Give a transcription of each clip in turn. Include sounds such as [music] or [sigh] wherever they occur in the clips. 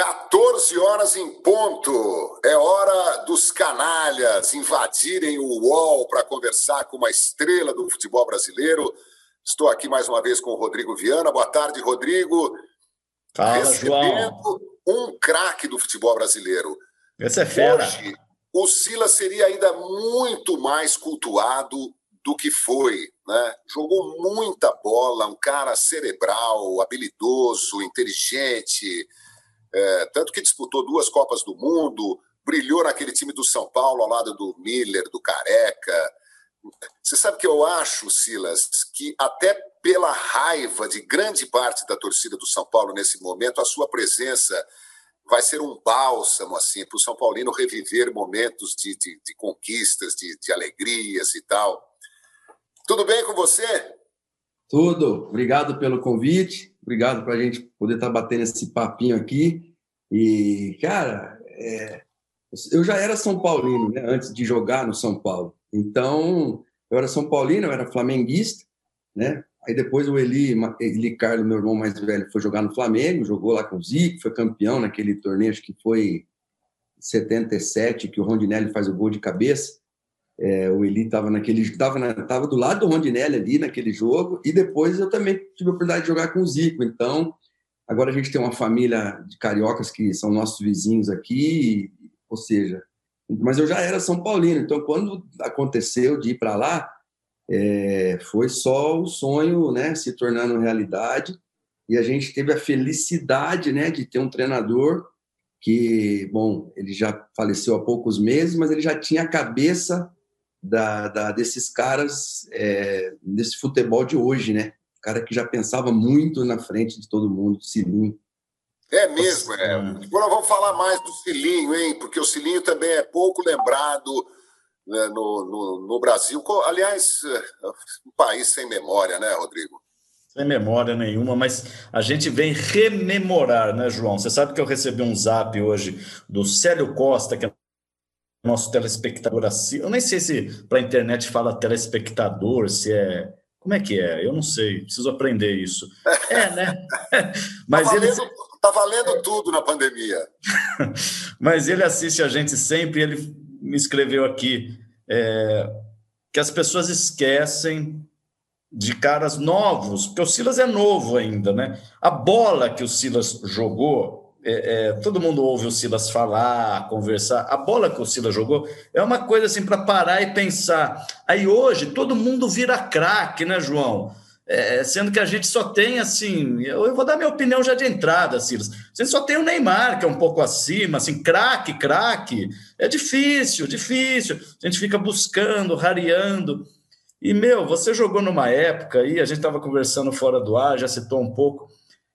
14 horas em ponto. É hora dos canalhas invadirem o UOL para conversar com uma estrela do futebol brasileiro. Estou aqui mais uma vez com o Rodrigo Viana. Boa tarde, Rodrigo. Fala, Recebendo João. um craque do futebol brasileiro. Esse é fera. Hoje, o Silas seria ainda muito mais cultuado do que foi. Né? Jogou muita bola, um cara cerebral, habilidoso, inteligente, é, tanto que disputou duas Copas do Mundo, brilhou naquele time do São Paulo ao lado do Miller, do Careca. Você sabe que eu acho, Silas, que até pela raiva de grande parte da torcida do São Paulo nesse momento, a sua presença vai ser um bálsamo assim para o São Paulino reviver momentos de, de, de conquistas, de, de alegrias e tal. Tudo bem com você? Tudo. Obrigado pelo convite. Obrigado para a gente poder estar tá batendo esse papinho aqui. E, cara, é... eu já era São Paulino, né? Antes de jogar no São Paulo. Então, eu era São Paulino, eu era flamenguista, né? Aí depois o Eli, Eli Carlos, meu irmão mais velho, foi jogar no Flamengo, jogou lá com o Zico, foi campeão naquele torneio, acho que foi 77, que o Rondinelli faz o gol de cabeça. É, o Eli estava naquele, estava tava do lado do Rondinelli ali naquele jogo e depois eu também tive a oportunidade de jogar com o Zico. Então, agora a gente tem uma família de cariocas que são nossos vizinhos aqui, ou seja, mas eu já era São Paulino. Então, quando aconteceu de ir para lá, é, foi só o sonho, né, se tornando realidade. E a gente teve a felicidade, né, de ter um treinador que, bom, ele já faleceu há poucos meses, mas ele já tinha a cabeça da, da desses caras é, desse futebol de hoje, né? cara que já pensava muito na frente de todo mundo, Cilinho. É mesmo, é. Agora vamos falar mais do Cilinho, hein? Porque o Cilinho também é pouco lembrado né, no, no, no, Brasil. Aliás, é, um país sem memória, né, Rodrigo? Sem memória nenhuma, mas a gente vem rememorar, né, João? Você sabe que eu recebi um zap hoje do Célio Costa, que é nosso telespectador assim. Eu nem sei se para a internet fala telespectador, se é. Como é que é? Eu não sei, preciso aprender isso. [laughs] É, né? Mas tá valendo, ele. Tá valendo tudo na pandemia. [laughs] Mas ele assiste a gente sempre, ele me escreveu aqui é, que as pessoas esquecem de caras novos, porque o Silas é novo ainda, né? A bola que o Silas jogou é, é, todo mundo ouve o Silas falar, conversar. A bola que o Silas jogou é uma coisa assim para parar e pensar. Aí hoje todo mundo vira craque, né, João? É, sendo que a gente só tem assim, eu, eu, vou dar minha opinião já de entrada, Silas. Você só tem o Neymar, que é um pouco acima, assim, craque, craque. É difícil, difícil. A gente fica buscando, rareando. E, meu, você jogou numa época aí, a gente estava conversando fora do ar, já citou um pouco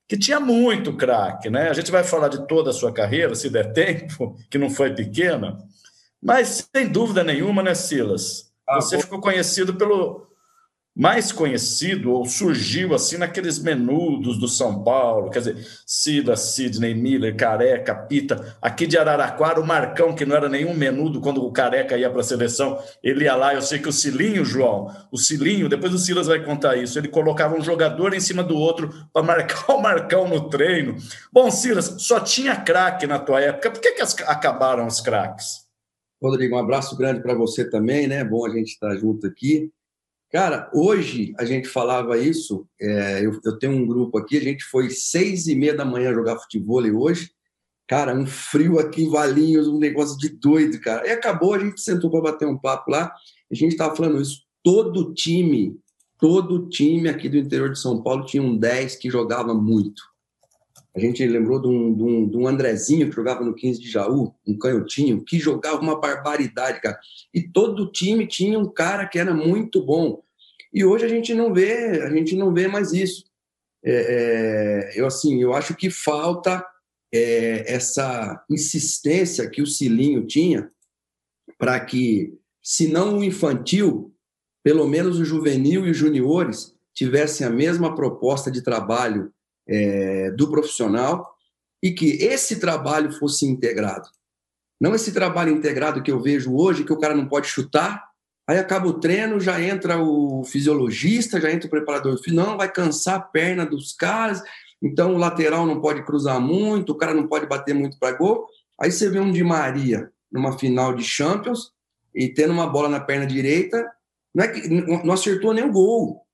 que tinha muito craque, né? A gente vai falar de toda a sua carreira, se der tempo, [laughs] que não foi pequena, mas sem dúvida nenhuma, né, Silas? Ah, Você ficou conhecido pelo, mais conhecido ou surgiu assim naqueles menudos do São Paulo, quer dizer, Cida, Sidney, Miller, Careca, Pita, aqui de Araraquara, o Marcão, que não era nenhum menudo quando o Careca ia para a seleção, ele ia lá, eu sei que o Cilinho, João, o Cilinho, depois o Silas vai contar isso, ele colocava um jogador em cima do outro para marcar [laughs] o Marcão no treino. Bom, Silas, só tinha craque na tua época, por que, que as, acabaram os craques? Rodrigo, um abraço grande para você também, né? Bom a gente estar tá junto aqui. Cara, hoje a gente falava isso. É, eu, eu, tenho um grupo aqui, a gente foi seis e meia da manhã jogar futebol hoje. Cara, um frio aqui em Valinhos, um negócio de doido, cara. E acabou, a gente sentou para bater um papo lá. A gente estava falando isso. Todo time, todo time aqui do interior de São Paulo tinha um 10 que jogava muito. A gente lembrou de um, de, um, de um, Andrezinho que jogava no 15 de Jaú, um canhotinho, que jogava uma barbaridade, cara. E todo time tinha um cara que era muito bom. E hoje a gente não vê, a gente não vê mais isso. É, é, eu assim, eu acho que falta é, essa insistência que o Cilinho tinha para que, se não o infantil, pelo menos o juvenil e os juniores tivessem a mesma proposta de trabalho é, do profissional e que esse trabalho fosse integrado. Não esse trabalho integrado que eu vejo hoje, que o cara não pode chutar, Aí acaba o treino, já entra o fisiologista, já entra o preparador não, vai cansar a perna dos caras. então o lateral não pode cruzar muito, o cara não pode bater muito para gol. Aí você vê um Di Maria numa final de Champions e tendo uma bola na perna direita, não, é que, não acertou nem o gol.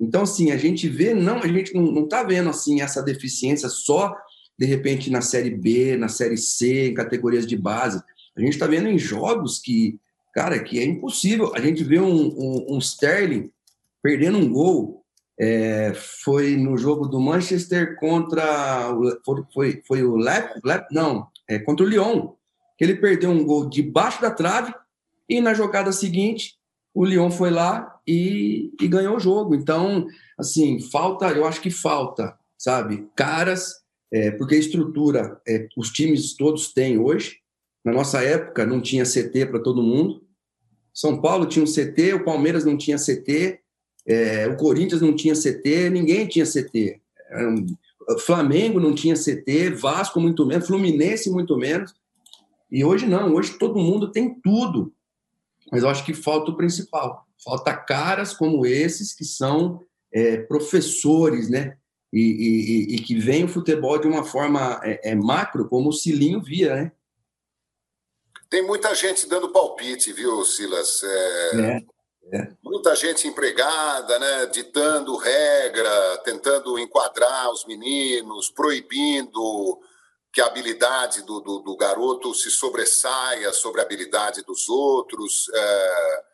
Então, assim, a gente vê, não, a gente não está vendo assim essa deficiência só de repente na série B, na série C, em categorias de base. A gente está vendo em jogos que, cara, que é impossível. A gente vê um, um, um Sterling perdendo um gol. É, foi no jogo do Manchester contra foi, foi, foi o Lep, Lep não, é, contra o Lyon, que ele perdeu um gol debaixo da trave e na jogada seguinte o Lyon foi lá e, e ganhou o jogo. Então, assim, falta, eu acho que falta, sabe, caras, é, porque a estrutura é, os times todos têm hoje. Na nossa época não tinha CT para todo mundo. São Paulo tinha um CT, o Palmeiras não tinha CT, é, o Corinthians não tinha CT, ninguém tinha CT. Um, Flamengo não tinha CT, Vasco muito menos, Fluminense muito menos. E hoje não, hoje todo mundo tem tudo. Mas eu acho que falta o principal. Falta caras como esses que são é, professores, né? E, e, e, que veem o futebol de uma forma é, é, macro, como o Cilinho via, né? Tem muita gente dando palpite, viu, Silas? É, é, é. Muita gente empregada, né? Ditando regra, tentando enquadrar os meninos, proibindo que a habilidade do, do, do, garoto se sobressaia sobre a habilidade dos outros. É,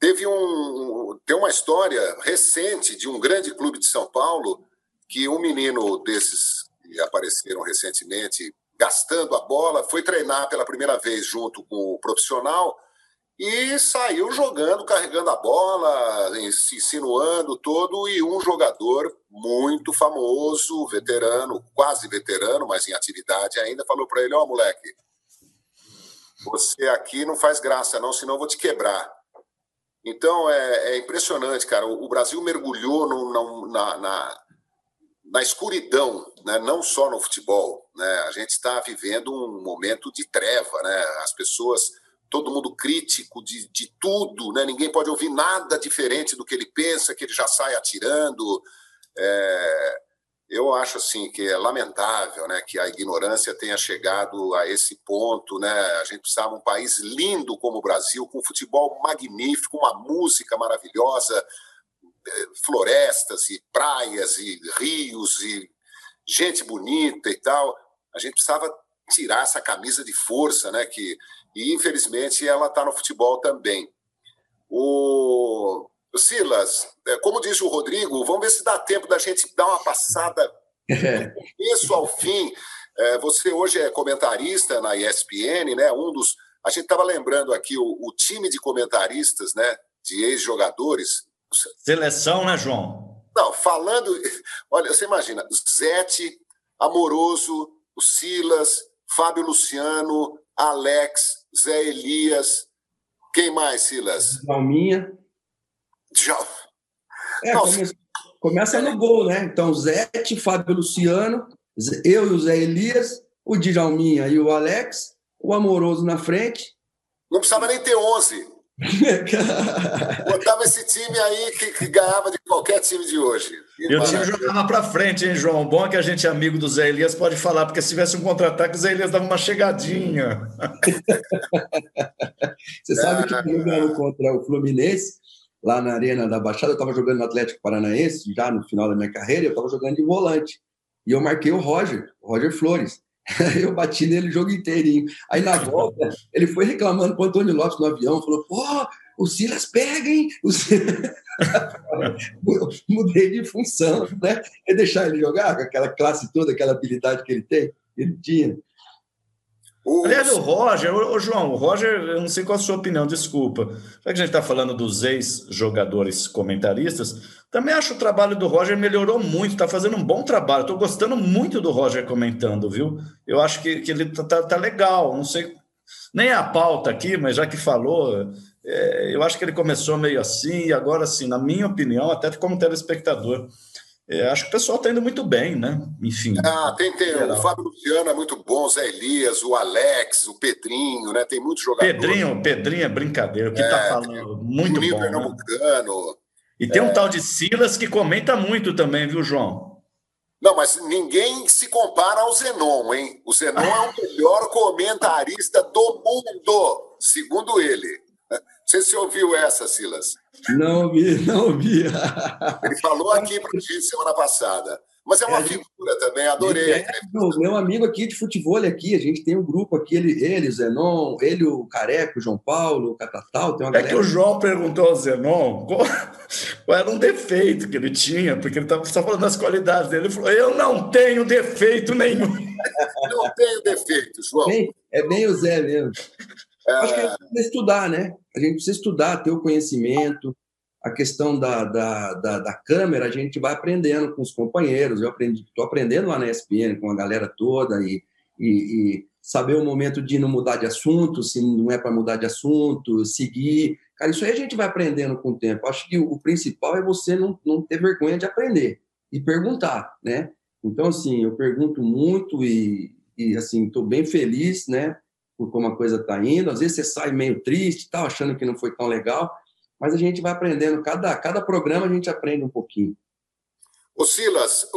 teve um, tem uma história recente de um grande clube de São Paulo que um menino desses que apareceram recentemente gastando a bola foi treinar pela primeira vez junto com o profissional e saiu jogando, carregando a bola, se insinuando todo, e um jogador muito famoso, veterano, quase veterano, mas em atividade ainda, falou para ele: Ó, oh, moleque, você aqui não faz graça, não, senão eu vou te quebrar. Então é, é impressionante, cara. O, Brasil mergulhou no, na, na, na, escuridão, né? não só no futebol. Né? A gente está vivendo um momento de treva, né? As pessoas todo mundo crítico de, de tudo, né? ninguém pode ouvir nada diferente do que ele pensa, que ele já sai atirando. É, eu acho assim que é lamentável né, que a ignorância tenha chegado a esse ponto. Né? A gente precisava um país lindo como o Brasil, com futebol magnífico, uma música maravilhosa, é, florestas e praias e rios e gente bonita e tal. A gente precisava tirar essa camisa de força, né? Que e infelizmente ela está no futebol também. O Silas, é, como disse o Rodrigo, vamos ver se dá tempo da gente dar uma passada [laughs] do começo ao fim. É, você hoje é comentarista na ESPN, né? Um dos, a gente estava lembrando aqui o, o, time de comentaristas, né? De ex-jogadores. Seleção, né, João? Não, falando, [laughs] olha, você imagina, Zete, Amoroso, o Silas, Fábio Luciano, Alex, Zé Elias. Quem mais, Silas? Djalminha. Djal... É, começa, começa no gol, né? Então, Zé, Fábio Luciano, eu e o Zé Elias, o Djalminha e o Alex, o Amoroso na frente. Não precisava nem ter 11. [laughs] Botava esse time aí que, que, ganhava de qualquer time de hoje. E o time jogava para frente, hein, João? Bom é que a gente é amigo do Zé Elias, pode falar, porque se tivesse um contra-ataque, o Zé Elias dava uma chegadinha. [laughs] Você sabe que eu jogando contra o Fluminense, lá na Arena da Baixada, eu estava jogando no Atlético Paranaense, já no final da minha carreira, eu estava jogando de volante. E eu marquei o Roger, o Roger Flores. [laughs] eu bati nele o jogo inteirinho. Aí na [laughs] volta, ele foi reclamando com o Antônio Lopes no avião, falou: pô, o Silas pega, hein? O Silas... [laughs] Mudei de função, né? É deixar ele jogar com aquela classe toda, aquela habilidade que ele tem, ele tinha. Aliás, o Roger, o João, o Roger, eu não sei qual a sua opinião, desculpa. Já que a gente está falando dos ex-jogadores comentaristas, também acho o trabalho do Roger melhorou muito, está fazendo um bom trabalho. Estou gostando muito do Roger comentando, viu? Eu acho que, que ele está tá, tá legal. Não sei, nem a pauta aqui, mas já que falou, é, eu acho que ele começou meio assim, e agora, assim, na minha opinião, até como telespectador, é, acho que o pessoal está indo muito bem, né? Enfim. Ah, tem, tem. O Fábio Luciano é muito bom, o Zé Elias, o Alex, o Pedrinho, né? Tem muitos jogadores. Pedrinho, Pedrinho é brincadeira, o que está é, falando. Muito bom. Pernambucano. Né? E tem um é. tal de Silas que comenta muito também, viu, João? Não, mas ninguém se compara ao Zenon, hein? O Zenon é o [laughs] melhor comentarista do mundo, segundo ele. Não sei se você ouviu essa, Silas. Não ouvi, não ouvi. Ele falou aqui para gente semana passada. Mas é uma é, figura também, adorei. É, meu amigo aqui de futebol aqui, a gente tem um grupo aqui, ele, ele Zenon, ele, o Careco, o João Paulo, o Catatal, tem uma É galera... que o João perguntou ao Zenon qual, qual, era um defeito que ele tinha, porque ele estava só falando das qualidades dele. Ele falou: Eu não tenho defeito nenhum. não tenho defeito, João. Bem, é bem o Zé mesmo. Acho que a gente precisa estudar, né? A gente precisa estudar, ter o conhecimento, a questão da, da, da, da, câmera, a gente vai aprendendo com os companheiros. Eu aprendi, estou aprendendo lá na ESPN com a galera toda e, e, e, saber o momento de não mudar de assunto, se não é para mudar de assunto, seguir. Cara, isso aí a gente vai aprendendo com o tempo. Acho que o principal é você não, não ter vergonha de aprender e perguntar, né? Então, assim, eu pergunto muito e, e assim, estou bem feliz, né? Por como a coisa está indo. Às vezes você sai meio triste, tal, achando que não foi tão legal, mas a gente vai aprendendo, cada, cada programa a gente aprende um pouquinho. Ô Silas,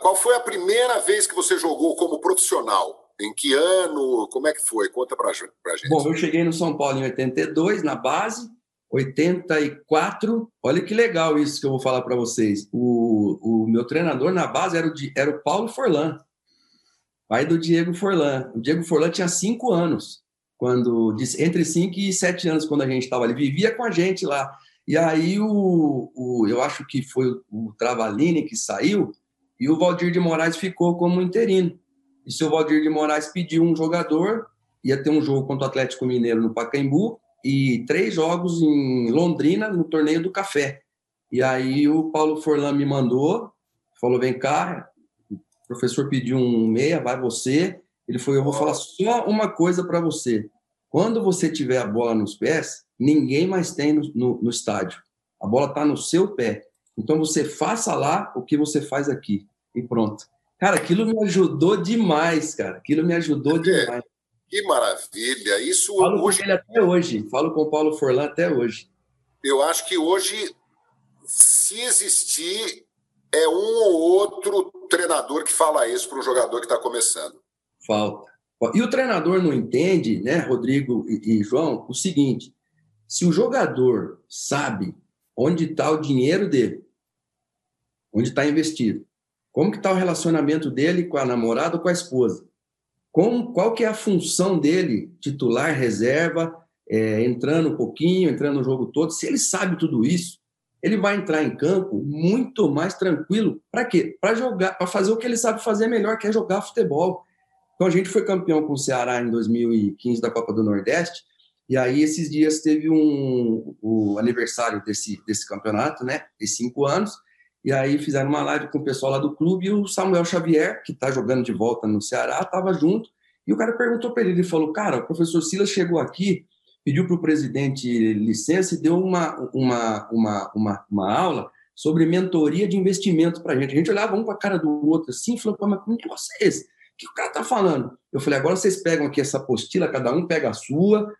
qual foi a primeira vez que você jogou como profissional? Em que ano? Como é que foi? Conta pra, pra gente. Bom, eu cheguei no São Paulo em 82, na base. 84, olha que legal isso que eu vou falar para vocês. O, o meu treinador na base era o, era o Paulo Forlan, pai do Diego Forlan. O Diego Forlan tinha cinco anos quando entre 5 e 7 anos, quando a gente estava ali, vivia com a gente lá. E aí o, o eu acho que foi o Travalini que saiu e o Valdir de Moraes ficou como interino. E se o Valdir de Moraes pediu um jogador, ia ter um jogo contra o Atlético Mineiro no Pacaembu e três jogos em Londrina no torneio do café. E aí o Paulo Forlan me mandou, falou: vem cá, o professor pediu um meia, vai você. Ele falou: Eu vou falar só uma coisa para você. Quando você tiver a bola nos pés, ninguém mais tem no, no, no estádio. A bola está no seu pé. Então você faça lá o que você faz aqui. E pronto. Cara, aquilo me ajudou demais, cara. Aquilo me ajudou é, demais. Que maravilha. Isso Falo hoje... com ele até hoje. Falo com o Paulo Forlan até hoje. Eu acho que hoje, se existir, é um ou outro treinador que fala isso para um jogador que está começando falta. E o treinador não entende, né, Rodrigo e, João, o seguinte: se o jogador sabe onde está o dinheiro dele, onde está investido, como que está o relacionamento dele com a namorada ou com a esposa, como, qual que é a função dele, titular, reserva, é, entrando um pouquinho, entrando no jogo todo, se ele sabe tudo isso, ele vai entrar em campo muito mais tranquilo. Para quê? Para jogar, para fazer o que ele sabe fazer melhor, que é jogar futebol. Então a gente foi campeão com o Ceará em 2015 da Copa do Nordeste, e aí esses dias teve um, o aniversário desse, desse campeonato, né? De cinco anos, e aí fizeram uma live com o pessoal lá do clube, e o Samuel Xavier, que está jogando de volta no Ceará, estava junto, e o cara perguntou para ele, ele falou, cara, o professor Silas chegou aqui, pediu para o presidente licença e deu uma, uma, uma, uma, uma aula sobre mentoria de investimento para a gente. A gente olhava um para a cara do outro assim, falou, mas que negócio é esse? que o cara está falando? Eu falei, agora vocês pegam aqui essa apostila, cada um pega a sua,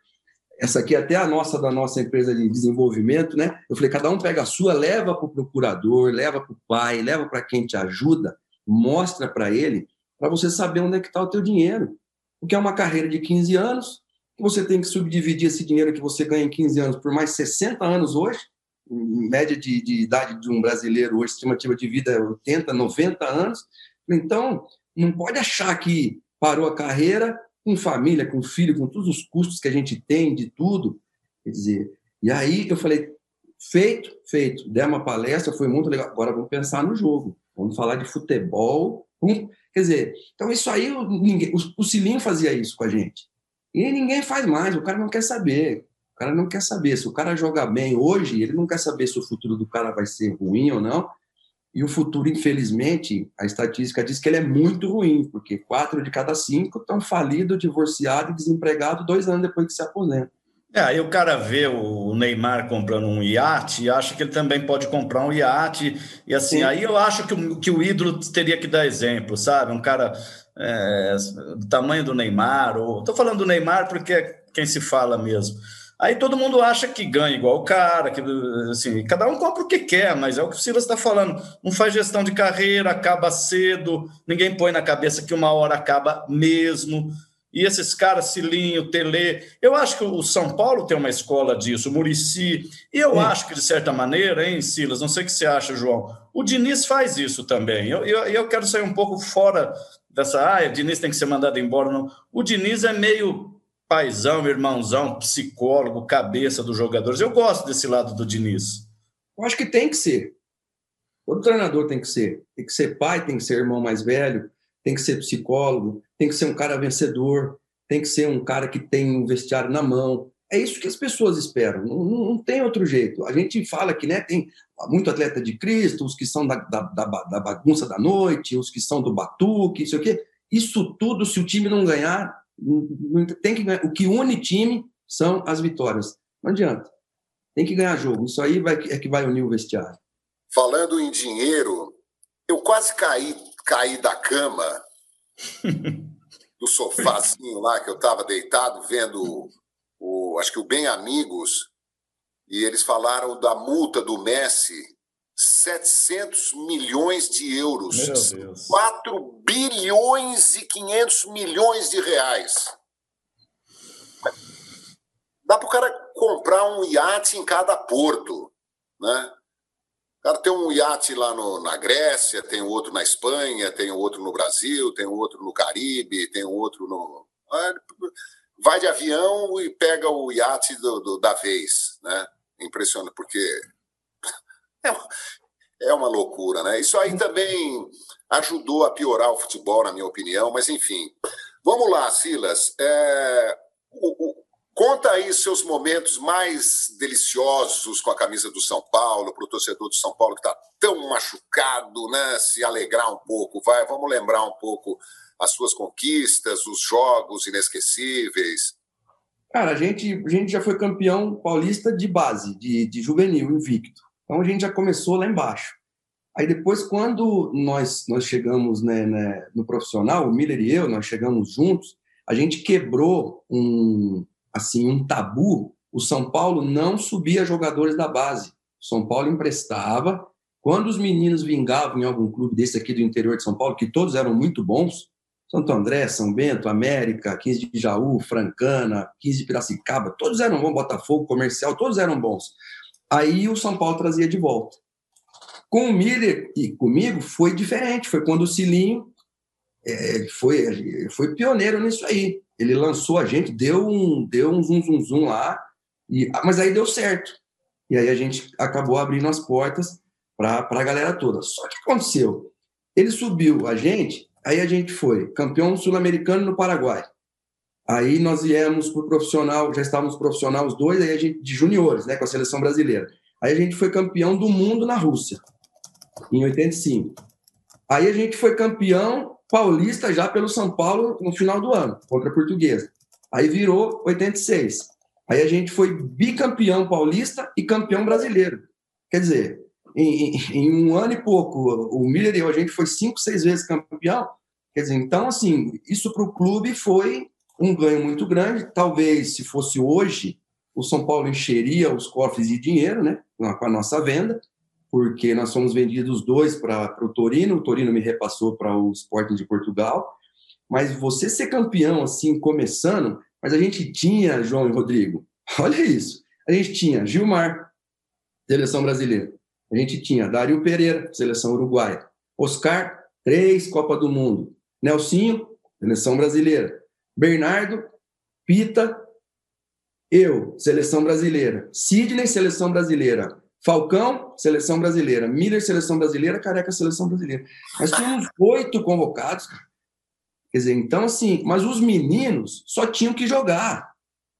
essa aqui é até a nossa, da nossa empresa de desenvolvimento, né? Eu falei, cada um pega a sua, leva para o procurador, leva para o pai, leva para quem te ajuda, mostra para ele, para você saber onde é que está o teu dinheiro. Porque é uma carreira de 15 anos, que você tem que subdividir esse dinheiro que você ganha em 15 anos por mais 60 anos hoje, em média de, de idade de um brasileiro hoje, estimativa de vida é 80, 90 anos. Então, não pode achar que parou a carreira com família, com filho, com todos os custos que a gente tem de tudo. Quer dizer, e aí eu falei, feito, feito. Der uma palestra, foi muito legal. Agora vamos pensar no jogo. Vamos falar de futebol. Quer dizer, então isso aí, ninguém, o, o Cilinho fazia isso com a gente. E ninguém faz mais, o cara não quer saber. O cara não quer saber. Se o cara jogar bem hoje, ele não quer saber se o futuro do cara vai ser ruim ou não. E o futuro, infelizmente, a estatística diz que ele é muito ruim, porque quatro de cada cinco estão falidos, divorciados e desempregados dois anos depois que se aposentam. É, aí o cara vê o Neymar comprando um iate e acha que ele também pode comprar um iate. E assim, Sim. aí eu acho que o, que o ídolo teria que dar exemplo, sabe? Um cara é, do tamanho do Neymar. Ou... Estou falando do Neymar porque é quem se fala mesmo. Aí todo mundo acha que ganha igual o cara, que assim, cada um compra o que quer, mas é o que o Silas está falando. Não faz gestão de carreira, acaba cedo, ninguém põe na cabeça que uma hora acaba mesmo. E esses caras, Cilinho, Tele, eu acho que o São Paulo tem uma escola disso, o Murici, e eu acho que, de certa maneira, hein, Silas, não sei o que você acha, João, o Diniz faz isso também. Eu, eu, eu quero sair um pouco fora dessa, ah, o Diniz tem que ser mandado embora, não. O Diniz é meio paizão, irmãozão, psicólogo, cabeça dos jogadores. Eu gosto desse lado do Diniz. Eu acho que tem que ser. Todo treinador tem que ser. Tem que ser pai, tem que ser irmão mais velho, tem que ser psicólogo, tem que ser um cara vencedor, tem que ser um cara que tem um vestiário na mão. É isso que as pessoas esperam, não, não, tem outro jeito. A gente fala que né, tem muito atleta de Cristo, os que são da, da, da, da bagunça da noite, os que são do batuque, isso aqui. Isso tudo, se o time não ganhar, não, tem que ganhar. O que une time são as vitórias. Não adianta. Tem que ganhar jogo. Isso aí vai, é que vai unir o vestiário. Falando em dinheiro, eu quase caí, caí da cama [laughs] do sofazinho lá que eu estava deitado vendo o, acho que o Bem Amigos e eles falaram da multa do Messi 700 milhões de euros. 4 bilhões e 500 milhões de reais. Dá para o cara comprar um iate em cada porto, né? Cara tem um iate lá no, na Grécia, tem outro na Espanha, tem outro no Brasil, tem outro no Caribe, tem outro no. Ah, vai de avião e pega o iate do, do, da vez, né? Impressionante, porque [laughs] é, é uma loucura, né? Isso aí também ajudou a piorar o futebol, na minha opinião, mas enfim. Vamos lá, Silas. É, o, Conta aí seus momentos mais deliciosos com a camisa do São Paulo, para o torcedor do São Paulo que está tão machucado, né? Se alegrar um pouco, vai, vamos lembrar um pouco as suas conquistas, os jogos inesquecíveis. Cara, a gente, a gente já foi campeão paulista de base, de, de juvenil, invicto. Então a gente já começou lá embaixo. Aí depois, quando nós, nós chegamos né, né, no profissional, o Miller e eu, nós chegamos juntos, a gente quebrou um, assim um tabu, o São Paulo não subia jogadores da base. O São Paulo emprestava. Quando os meninos vingavam em algum clube desse aqui do interior de São Paulo, que todos eram muito bons, Santo André, São Bento, América, 15 de Jaú, Francana, 15 de Piracicaba, todos eram bons, Botafogo, Comercial, todos eram bons. Aí o São Paulo trazia de volta. Com o Miller e comigo foi diferente, foi quando o Cilinho é, foi, foi pioneiro nisso aí. Ele lançou a gente, deu um, deu um zum, zum, zum lá, e, mas aí deu certo. E aí a gente acabou abrindo as portas para a galera toda. Só que aconteceu? Ele subiu a gente, aí a gente foi campeão sul-americano no Paraguai. Aí nós viemos para o profissional, já estávamos profissional os dois, aí a gente, de juniores, né, com a seleção brasileira. Aí a gente foi campeão do mundo na Rússia, em 85. Aí a gente foi campeão paulista já pelo São Paulo no final do ano, contra a Portuguesa. Aí virou 86. Aí a gente foi bicampeão paulista e campeão brasileiro. Quer dizer, em, em, um ano e pouco, o Miller e eu, a gente foi cinco, seis vezes campeão. Quer dizer, então, assim, isso para o clube foi um ganho muito grande. Talvez, se fosse hoje, o São Paulo encheria os cofres de dinheiro, né, com a nossa venda porque nós fomos vendidos dois para o Torino, o Torino me repassou para o Sporting de Portugal. Mas você ser campeão assim, começando, mas a gente tinha, João e Rodrigo, [laughs] olha isso, a gente tinha Gilmar, seleção brasileira, a gente tinha Dario Pereira, seleção uruguaia, Oscar, três Copa do Mundo, Nelsinho, seleção brasileira, Bernardo, Pita, eu, seleção brasileira, Sidney, seleção brasileira, Falcão, seleção brasileira. Miller, seleção brasileira. Careca, seleção brasileira. Nós tínhamos oito convocados. Quer dizer, então, assim, mas os meninos só tinham que jogar.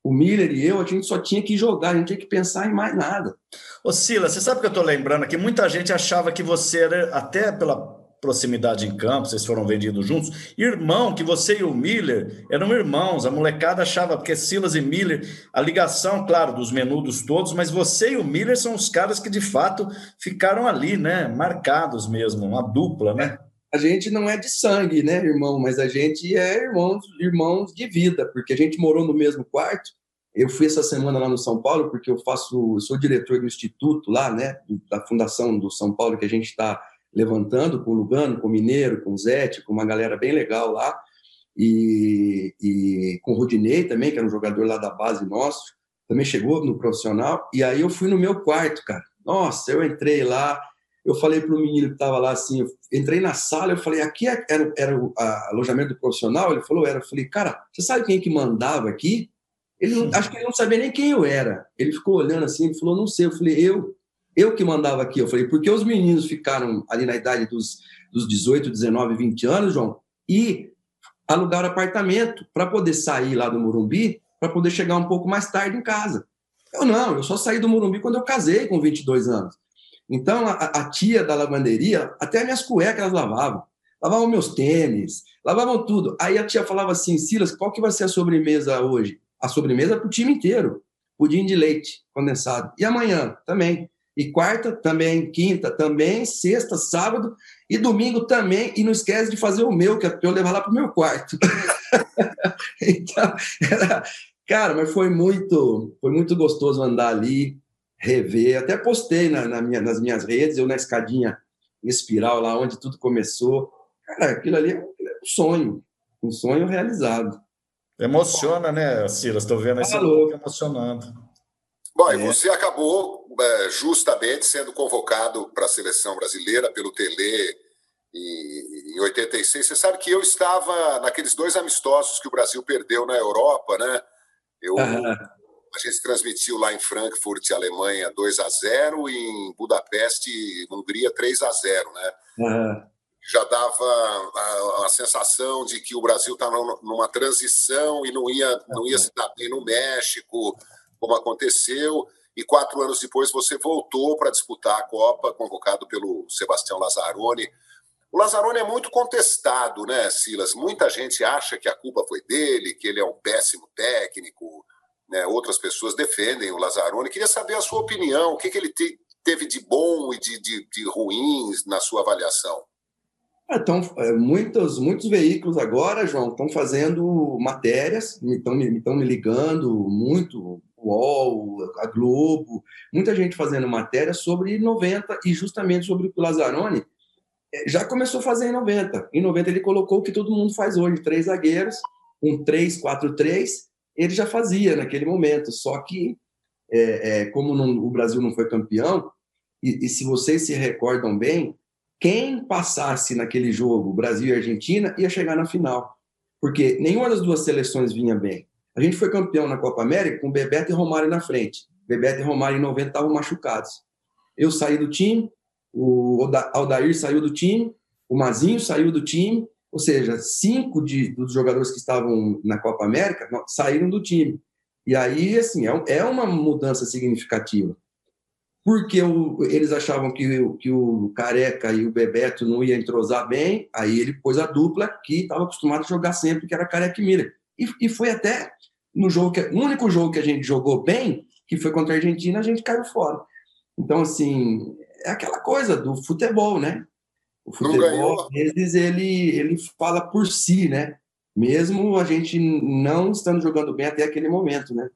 O Miller e eu, a gente só tinha que jogar, a gente tinha que pensar em mais nada. Ô, Sila, você sabe que eu estou lembrando aqui? Muita gente achava que você era, até pela proximidade em campo, vocês foram vendidos juntos. Irmão, que você e o Miller eram irmãos. A molecada achava, porque Silas e Miller, a ligação, claro, dos menudos todos, mas você e o Miller são os caras que de fato ficaram ali, né? Marcados mesmo, uma dupla, né? A gente não é de sangue, né, irmão? Mas a gente é irmãos, irmãos de vida, porque a gente morou no mesmo quarto. Eu fui essa semana lá no São Paulo porque eu faço, sou diretor do instituto lá, né, da fundação do São Paulo que a gente está levantando com o Lugano, com o Mineiro, com o Zete, com uma galera bem legal lá e, e com o Rudinei também, que era um jogador lá da base nosso, também chegou no profissional. E aí eu fui no meu quarto, cara. Nossa, eu entrei lá, eu falei para o menino que estava lá assim, eu entrei na sala, eu falei, aqui é, era, era o alojamento do profissional? Ele falou, era. Eu falei, cara, você sabe quem é que mandava aqui? Ele não, acho que ele não sabia nem quem eu era. Ele ficou olhando assim, ele falou, não sei. Eu falei, eu, eu que mandava aqui. Eu falei, porque os meninos ficaram ali na idade dos, dos 18, 19, 20 anos, João, e alugar apartamento para poder sair lá do Morumbi, para poder chegar um pouco mais tarde em casa. Eu não, eu só saí do Morumbi quando eu casei com 22 anos. Então, a, a tia da lavanderia, até minhas cuecas elas lavavam. Lavavam meus tênis, lavavam tudo. Aí a tia falava assim, Silas, qual que vai ser a sobremesa hoje? A sobremesa para o time inteiro. Pudim de leite condensado. E amanhã também. E quarta também, quinta também, sexta, sábado e domingo também. E não esquece de fazer o meu, que é para eu levar lá para o meu quarto. [laughs] então, era... [laughs] cara, mas foi muito, foi muito gostoso andar ali, rever. Até postei na, na minha, nas minhas redes, eu na escadinha espiral, lá onde tudo começou. Cara, aquilo ali é um sonho, um sonho realizado. Emociona, né, Silas? Estou vendo isso tá emocionando. Bom, e é. você acabou é, justamente sendo convocado para a seleção brasileira pelo Tele em, em 86. Você sabe que eu estava naqueles dois amistosos que o Brasil perdeu na Europa, né? Eu, uhum. A gente transmitiu lá em Frankfurt, Alemanha, 2 a 0 e em Budapeste, Hungria, 3 a 0 né? Uhum. Já dava a, a, sensação de que o Brasil estava numa transição e não ia, não ia se dar bem no México como aconteceu, e quatro anos depois você voltou para disputar a Copa, convocado pelo Sebastião Lazzaroni. O Lazzaroni é muito contestado, né, Silas? Muita gente acha que a culpa foi dele, que ele é um péssimo técnico. Né? Outras pessoas defendem o Lazzaroni. Queria saber a sua opinião, o que, que ele te, teve de bom e de, de, de ruins na sua avaliação. Então, muitos, muitos veículos agora, João, estão fazendo matérias, estão me, estão me ligando muito, UOL, a Globo, muita gente fazendo matéria sobre 90 e justamente sobre o Lazzaroni. É, já começou a fazer em 90. Em 90 ele colocou o que todo mundo faz hoje, três zagueiros, um 3-4-3, ele já fazia naquele momento. Só que, é, é, como não, o Brasil não foi campeão, e, e se vocês se recordam bem, quem passasse naquele jogo, Brasil e Argentina, ia chegar na final. Porque nenhuma das duas seleções vinha bem. A gente foi campeão na Copa América com Bebeto e Romário na frente. Bebeto e Romário em 90 estavam machucados. Eu saí do time, o Aldair saiu do time, o Mazinho saiu do time, ou seja, cinco de, dos jogadores que estavam na Copa América saíram do time. E aí, assim, é, é uma mudança significativa porque o, eles achavam que, que o Careca e o Bebeto não iam entrosar bem, aí ele pôs a dupla que estava acostumado a jogar sempre, que era Careca e Miller. E, e foi até no jogo que, no único jogo que a gente jogou bem, que foi contra a Argentina, a gente caiu fora. Então, assim, é aquela coisa do futebol, né? O futebol, às vezes, ele, ele fala por si, né? Mesmo a gente não estando jogando bem até aquele momento, né?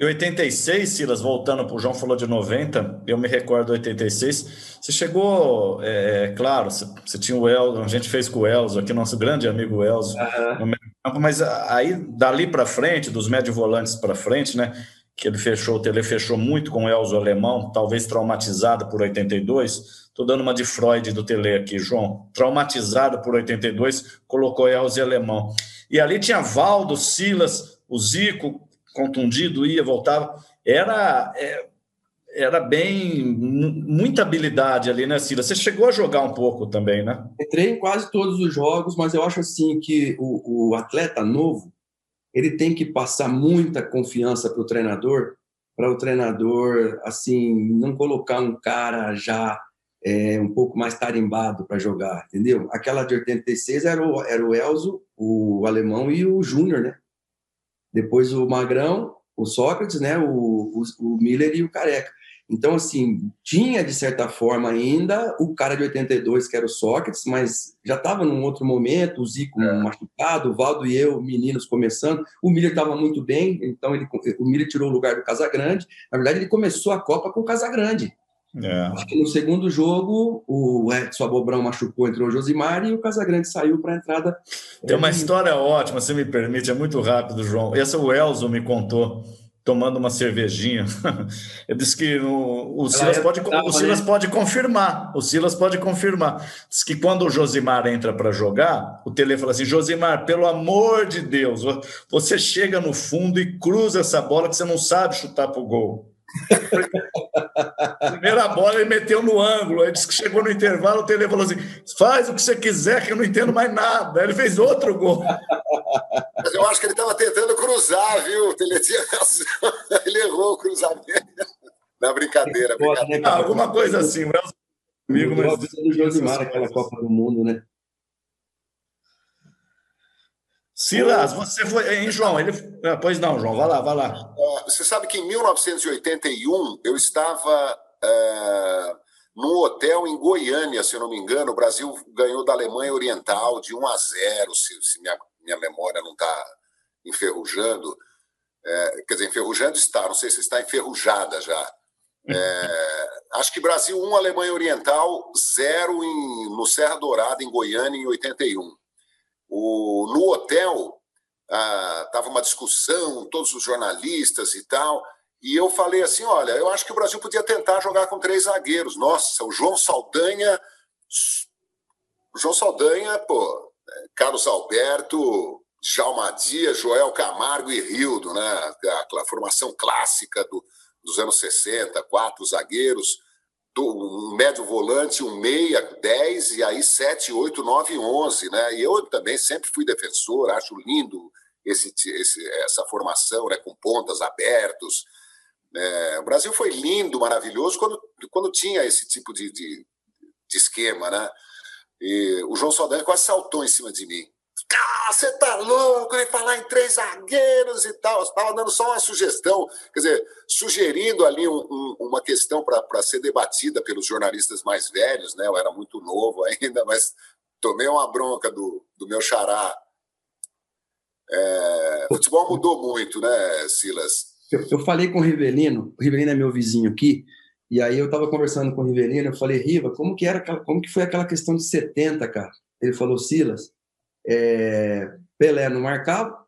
Em 86, Silas, voltando para o João falou de 90, eu me recordo de 86. Você chegou, é, é, claro, você, você, tinha o Elzo, a gente fez com o Elzo, aqui, nosso grande amigo Elzo, uhum. campo, mas aí dali para frente, dos médio volantes para frente, né? Que ele fechou, o Tele fechou muito com o Elzo alemão, talvez traumatizado por 82. Estou dando uma de Freud do Tele aqui, João. Traumatizado por 82, colocou Elzo e alemão. E ali tinha Valdo, Silas, o Zico, contundido, ia, voltava. Era, é, era bem. muita habilidade ali, né, Cida? Você chegou a jogar um pouco também, né? Entrei em quase todos os jogos, mas eu acho assim que o, o atleta novo ele tem que passar muita confiança para o treinador, para o treinador assim não colocar um cara já é, um pouco mais tarimbado para jogar, entendeu? Aquela de 86 era o, era o Elzo, o alemão e o Júnior, né? Depois o Magrão, o Sócrates, né? O, o, o Miller e o Careca. Então, assim, tinha de certa forma ainda o cara de 82, que era o Sócrates, mas já estava num outro momento, o Zico é. machucado, o Valdo e eu, meninos, começando. O Miller estava muito bem, então ele, o Miller tirou o lugar do Casagrande. Na verdade, ele começou a Copa com o Casagrande. É. Acho que no segundo jogo, o Edson Abobrão machucou, entrou o Josimar e o Casagrande saiu para a entrada. Tem uma história ótima, se me permite, é muito rápido, João. Essa o Elzo me contou tomando uma cervejinha. [laughs] Eu disse que o, o Silas, é pode, o Silas pode confirmar. O Silas pode confirmar. Diz que quando o Josimar entra para jogar, o Tele fala assim: Josimar, pelo amor de Deus, você chega no fundo e cruza essa bola que você não sabe chutar para o gol. Primeira bola ele meteu no ângulo. Aí disse que chegou no intervalo, o Tele falou assim: faz o que você quiser, que eu não entendo mais nada. Aí ele fez outro gol. Mas eu acho que ele estava tentando cruzar, viu? Ele, tinha... ele errou o cruzamento. Na brincadeira, brincadeira. Ah, alguma coisa assim, o Elcio comigo, mas. do Josimar, aquela Copa do Mundo, né? Silas, você foi. Hein, João? Ele... Ah, pois não, João, vai lá, vai lá. Você sabe que em 1981 eu estava é, num hotel em Goiânia, se eu não me engano. O Brasil ganhou da Alemanha Oriental de 1 a 0, se, se minha, minha memória não está enferrujando. É, quer dizer, enferrujando está, não sei se está enferrujada já. É, [laughs] acho que Brasil 1, Alemanha Oriental 0 em, no Serra Dourada, em Goiânia, em 81. O, no hotel, estava ah, uma discussão, todos os jornalistas e tal, e eu falei assim: olha, eu acho que o Brasil podia tentar jogar com três zagueiros. Nossa, o João Saldanha. O João Saldanha, pô, é, Carlos Alberto, Jalma Dias, Joel Camargo e Rildo, né? Aquela formação clássica do, dos anos 60, quatro zagueiros um médio volante, um meia, 10, e aí 7, 8, 9, 11, né? E eu também sempre fui defensor, acho lindo esse, esse, essa formação, né? Com pontas abertos. É, o Brasil foi lindo, maravilhoso quando, quando tinha esse tipo de, de, de esquema, né? E o João Saldanha quase saltou em cima de mim. Ah, você tá louco, ele falar em três zagueiros e tal. Estava dando só uma sugestão, quer dizer, sugerindo ali um, um, uma questão para ser debatida pelos jornalistas mais velhos, né? Eu era muito novo ainda, [laughs] mas tomei uma bronca do, do meu xará. É, futebol mudou muito, né, Silas? Eu, eu falei com o Rivelino, o Rivelino é meu vizinho aqui, e aí eu estava conversando com o Rivelino, eu falei, Riva, como que era, como que foi aquela questão de 70, cara? Ele falou, Silas, é, Pelé não marcava,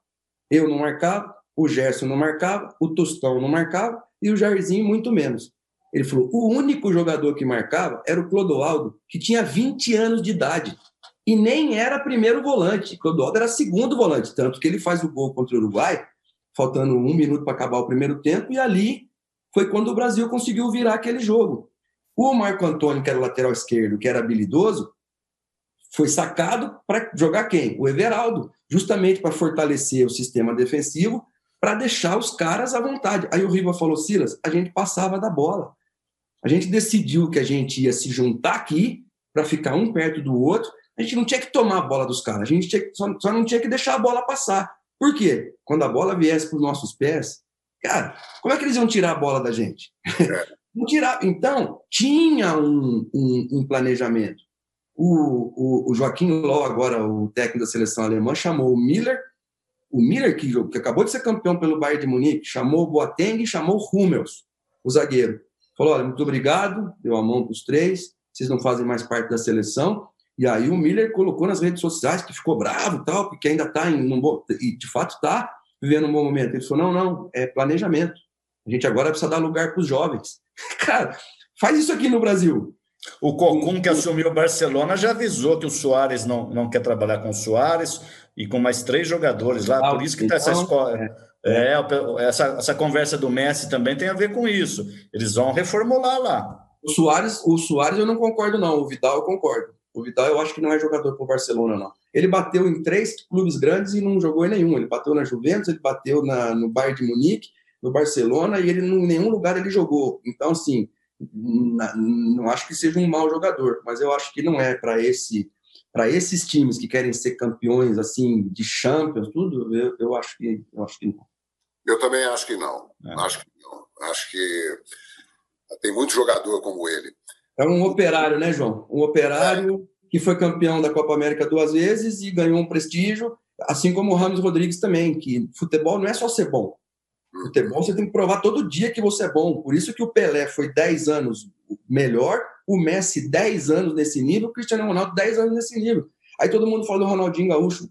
eu não marcava, o Gerson não marcava, o Tostão não marcava e o Jairzinho muito menos. Ele falou: o único jogador que marcava era o Clodoaldo, que tinha 20 anos de idade e nem era primeiro volante. Clodoaldo era segundo volante, tanto que ele faz o gol contra o Uruguai, faltando um minuto para acabar o primeiro tempo, e ali foi quando o Brasil conseguiu virar aquele jogo. O Marco Antônio, que era lateral esquerdo, que era habilidoso, foi sacado para jogar quem? O Everaldo, justamente para fortalecer o sistema defensivo, para deixar os caras à vontade. Aí o Riva falou: Silas, a gente passava da bola. A gente decidiu que a gente ia se juntar aqui para ficar um perto do outro. A gente não tinha que tomar a bola dos caras, a gente tinha, só, só não tinha que deixar a bola passar. Por quê? Quando a bola viesse para os nossos pés, cara, como é que eles iam tirar a bola da gente? [laughs] não tirar. Então, tinha um, um, um planejamento. O, o, o Joaquim Ló, agora o técnico da seleção alemã, chamou o Miller, o Miller, que, que acabou de ser campeão pelo Bayern de Munique, chamou o Boateng e chamou o Hummels, o zagueiro. Falou: olha, muito obrigado, deu a mão para os três, vocês não fazem mais parte da seleção. E aí o Miller colocou nas redes sociais que ficou bravo tal, porque ainda está em um bom, e de fato está vivendo um bom momento. Ele falou: não, não, é planejamento. A gente agora precisa dar lugar para os jovens. [laughs] Cara, faz isso aqui no Brasil. O Cocum, que assumiu o Barcelona, já avisou que o Soares não, não quer trabalhar com o Soares e com mais três jogadores lá. Por isso que está essa escola. É, é, essa, essa conversa do Messi também tem a ver com isso. Eles vão reformular lá. O Soares, o Soares eu não concordo, não. O Vidal eu concordo. O Vidal eu acho que não é jogador para o Barcelona, não. Ele bateu em três clubes grandes e não jogou em nenhum. Ele bateu na Juventus, ele bateu na, no Bayern de Munique, no Barcelona, e ele em nenhum lugar ele jogou. Então, assim, não acho que seja um mau jogador, mas eu acho que não é para esse para esses times que querem ser campeões assim de Champions, tudo, eu, eu acho que eu acho que não. Eu também acho que não. É. Acho que não. Acho que Tem muito jogador como ele. É um operário, né, João? Um operário é. que foi campeão da Copa América duas vezes e ganhou um prestígio, assim como o Ramos Rodrigues também, que futebol não é só ser bom. Futebol você tem que provar todo dia que você é bom. Por isso que o Pelé foi 10 anos melhor, o Messi 10 anos nesse nível, o Cristiano Ronaldo 10 anos nesse nível. Aí todo mundo fala do Ronaldinho Gaúcho.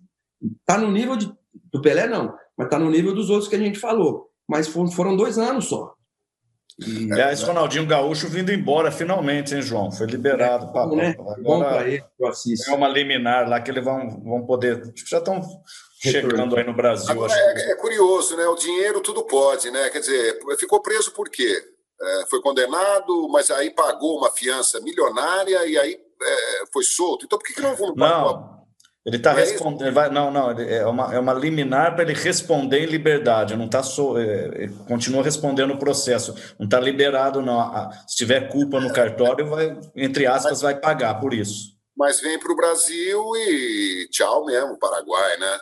Tá no nível de, do Pelé, não, mas tá no nível dos outros que a gente falou. Mas foram dois anos só. E, Aliás, Ronaldinho Gaúcho vindo embora finalmente, hein, João? Foi liberado. É, bom, né? bom para ele, É uma liminar lá que eles vão, vão poder. Já estão chegando aí no Brasil. Agora, é, é, curioso, né? O dinheiro tudo pode, né? Quer dizer, ficou preso por quê? É, foi condenado, mas aí pagou uma fiança milionária e aí é, foi solto. Então por que, que não vão Não. Ele está é respondendo. Vai, não, não, é uma, é uma liminar para ele responder em liberdade. Não está so, é, continua respondendo o processo. Não está liberado, não. Se tiver culpa no cartório, vai, entre aspas, vai pagar por isso. Mas vem para o Brasil e tchau mesmo, Paraguai, né?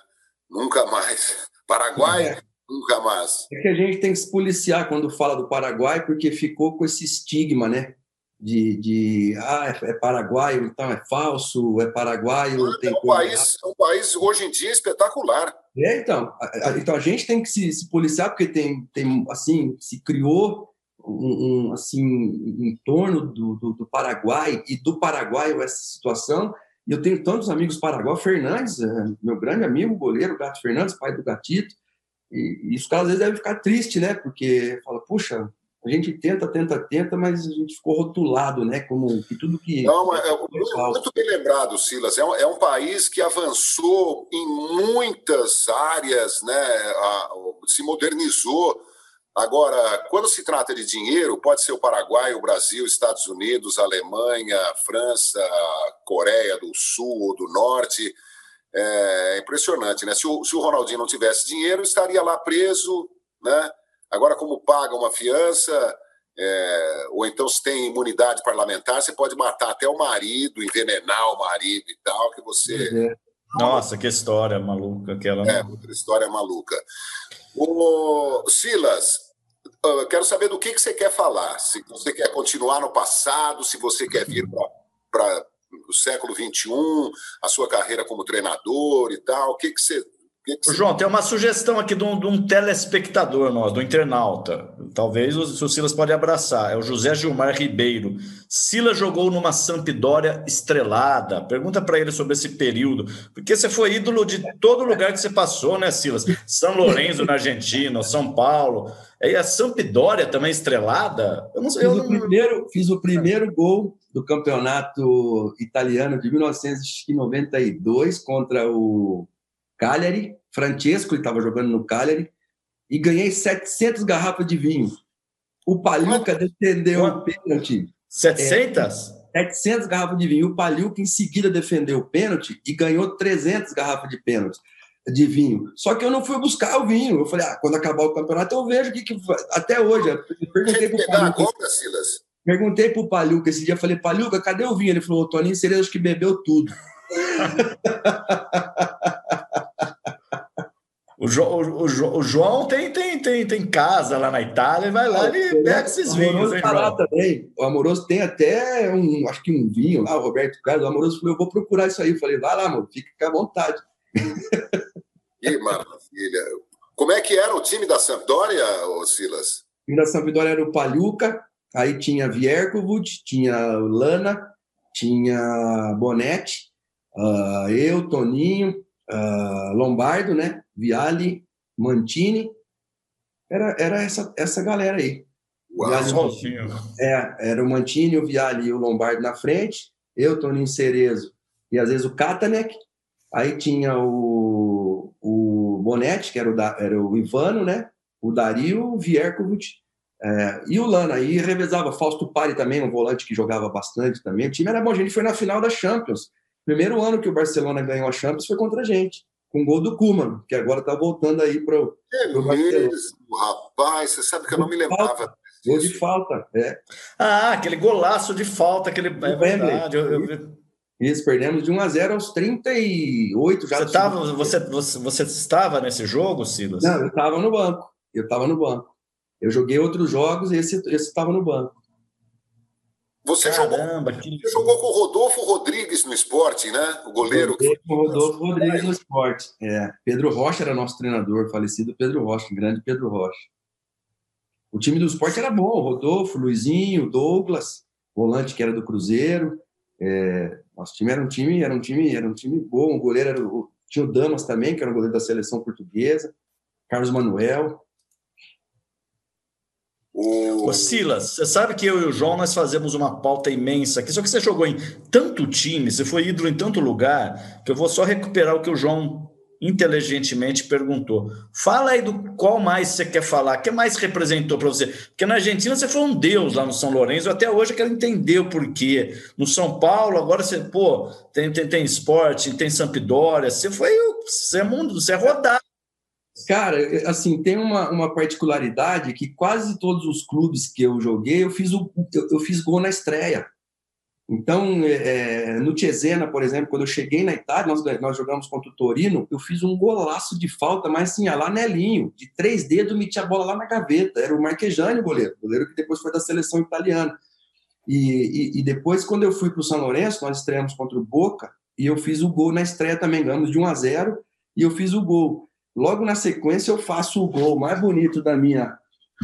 Nunca mais. Paraguai, é. nunca mais. É que a gente tem que se policiar quando fala do Paraguai, porque ficou com esse estigma, né? De, de ah, é, é paraguaio, então é falso, é paraguaio. É, tem um país, é um país hoje em dia espetacular. É, então. A, a, então a gente tem que se, se policiar, porque tem, tem assim, se criou um, um, assim em torno do, do, do, Paraguai e do Paraguai essa situação e eu tenho tantos amigos paraguaios, Fernandes, é, meu grande amigo, goleiro, Gato Fernandes, pai do Gatito, e, e os caras às vezes devem ficar tristes, né? Porque fala, puxa, a gente tenta, tenta, tenta, mas a gente ficou rotulado, né? Como que tudo que. Não, é, muito, muito, bem lembrado, Silas. É um, é um, país que avançou em muitas áreas, né? A, se modernizou. Agora, quando se trata de dinheiro, pode ser o Paraguai, o Brasil, Estados Unidos, Alemanha, França, Coreia do Sul ou do Norte. É impressionante, né? Se o, se o Ronaldinho não tivesse dinheiro, estaria lá preso, né? Agora, como paga uma fiança, é, ou então se tem imunidade parlamentar, você pode matar até o marido, envenenar o marido e tal, que você. Nossa, que história maluca aquela. Né? É, outra história maluca. O Silas, quero saber do que, que você quer falar. Se você quer continuar no passado, se você quer vir para o século XXI, a sua carreira como treinador e tal. O que, que você que que João, tem uma sugestão aqui de um, de um, telespectador nosso, do internauta. Talvez o, o Silas pode abraçar. É o José Gilmar Ribeiro. Silas jogou numa Sampdoria estrelada. Pergunta para ele sobre esse período. Porque você foi ídolo de todo lugar que você passou, né, Silas? São Lourenço na Argentina, São Paulo. E a Sampdoria também estrelada? Eu não sei. Fiz, eu o, Primeiro, fiz o primeiro gol do campeonato italiano de 1992 contra o Cagliari, Francesco, ele estava jogando no Cagliari, e ganhei 700 garrafas de vinho. O Paliuca defendeu o pênalti. 700? É, 700 garrafas de vinho. O Paliuca em seguida defendeu o pênalti e ganhou 300 garrafas de pênalti de vinho. Só que eu não fui buscar o vinho. Eu falei, ah, quando acabar o campeonato eu vejo o que, que até hoje. Eu perguntei para o Paliuca. Silas? Perguntei para o Paliuca esse dia, falei, Paliuca, cadê o vinho? Ele falou, o Toninho Cerezo que bebeu tudo. [laughs] O, jo, o, jo, o, João tem, tem, tem, tem casa lá na Itália, vai lá e pega esses vinhos. Hein, tá lá também. O Amoroso tem até um, acho que um vinho lá, o Roberto Carlos. O Amoroso falou: Eu vou procurar isso aí. Eu falei: Vai lá, amor, fica à vontade. [laughs] Que maravilha. Como é que era o time da Sampdoria, Silas? O time da Sampdoria era o Paluca, aí tinha Vierkovic, tinha Lana, tinha Bonetti, uh, eu, Toninho, uh, Lombardo, né? Viali, Mantini, era, era essa, essa galera aí. Uau, é, era o Mantini, o Viali e o Lombardo na frente, eu, Toninho Cerezo, e às vezes o Katanek, aí tinha o, o Bonetti, que era o, da, era o Ivano, né? O Dario, o Vierkovic, é, e o Lana, aí revezava Fausto Pari também, um volante que jogava bastante também. O time era bom, a gente foi na final da Champions. Primeiro ano que o Barcelona ganhou a Champions foi contra a gente com gol do Kuman, que agora está voltando aí para o é mesmo, rapaz, você sabe que eu não me lembrava. Gol de falta, é. Ah, aquele golaço de falta, aquele. É verdade. Eu, eu... Isso, perdemos de 1 a 0 aos 38 já. Você, tava, você, você, você estava nesse jogo, Silas? Não, eu estava no banco. Eu estava no banco. Eu joguei outros jogos e esse estava no banco. Você Caramba, jogou, que... você jogou com o Rodolfo Rodrigues no esporte, né? O goleiro. Com o Rodolfo Rodrigues no esporte. É. Pedro Rocha era nosso treinador, falecido Pedro Rocha, grande Pedro Rocha. O time do esporte era bom, Rodolfo, Luizinho, Douglas, volante que era do Cruzeiro. É, nosso time era um time, era um time, era um time bom. O goleiro era o, tinha o Damas também, que era o goleiro da seleção portuguesa. Carlos Manuel. Ô, Silas, você sabe que eu e o João nós fazemos uma pauta imensa aqui, só que você jogou em tanto time, você foi ídolo em tanto lugar, que eu vou só recuperar o que o João inteligentemente perguntou. Fala aí do qual mais você quer falar, que mais representou para você? Porque na Argentina você foi um deus lá no São Lourenço, até hoje eu quero entender o porquê. No São Paulo, agora você, pô, tem, tem, tem esporte, tem Sampdoria, você foi, você é mundo, você é rodado. Cara, assim, tem uma, uma particularidade que quase todos os clubes que eu joguei, eu fiz, o, eu, fiz gol na estreia. Então, é, é, no Cesena, por exemplo, quando eu cheguei na Itália, nós, nós jogamos contra o Torino, eu fiz um golaço de falta, mas assim, lá Nelinho, de três dedos, metia a bola lá na gaveta. Era o Marquejani o goleiro, goleiro que depois foi da seleção italiana. E, e, e depois, quando eu fui para o São Lourenço, nós estreamos contra o Boca, e eu fiz o gol na estreia também, ganhamos de 1 a 0 e eu fiz o gol. Logo na sequência, eu faço o gol mais bonito da minha,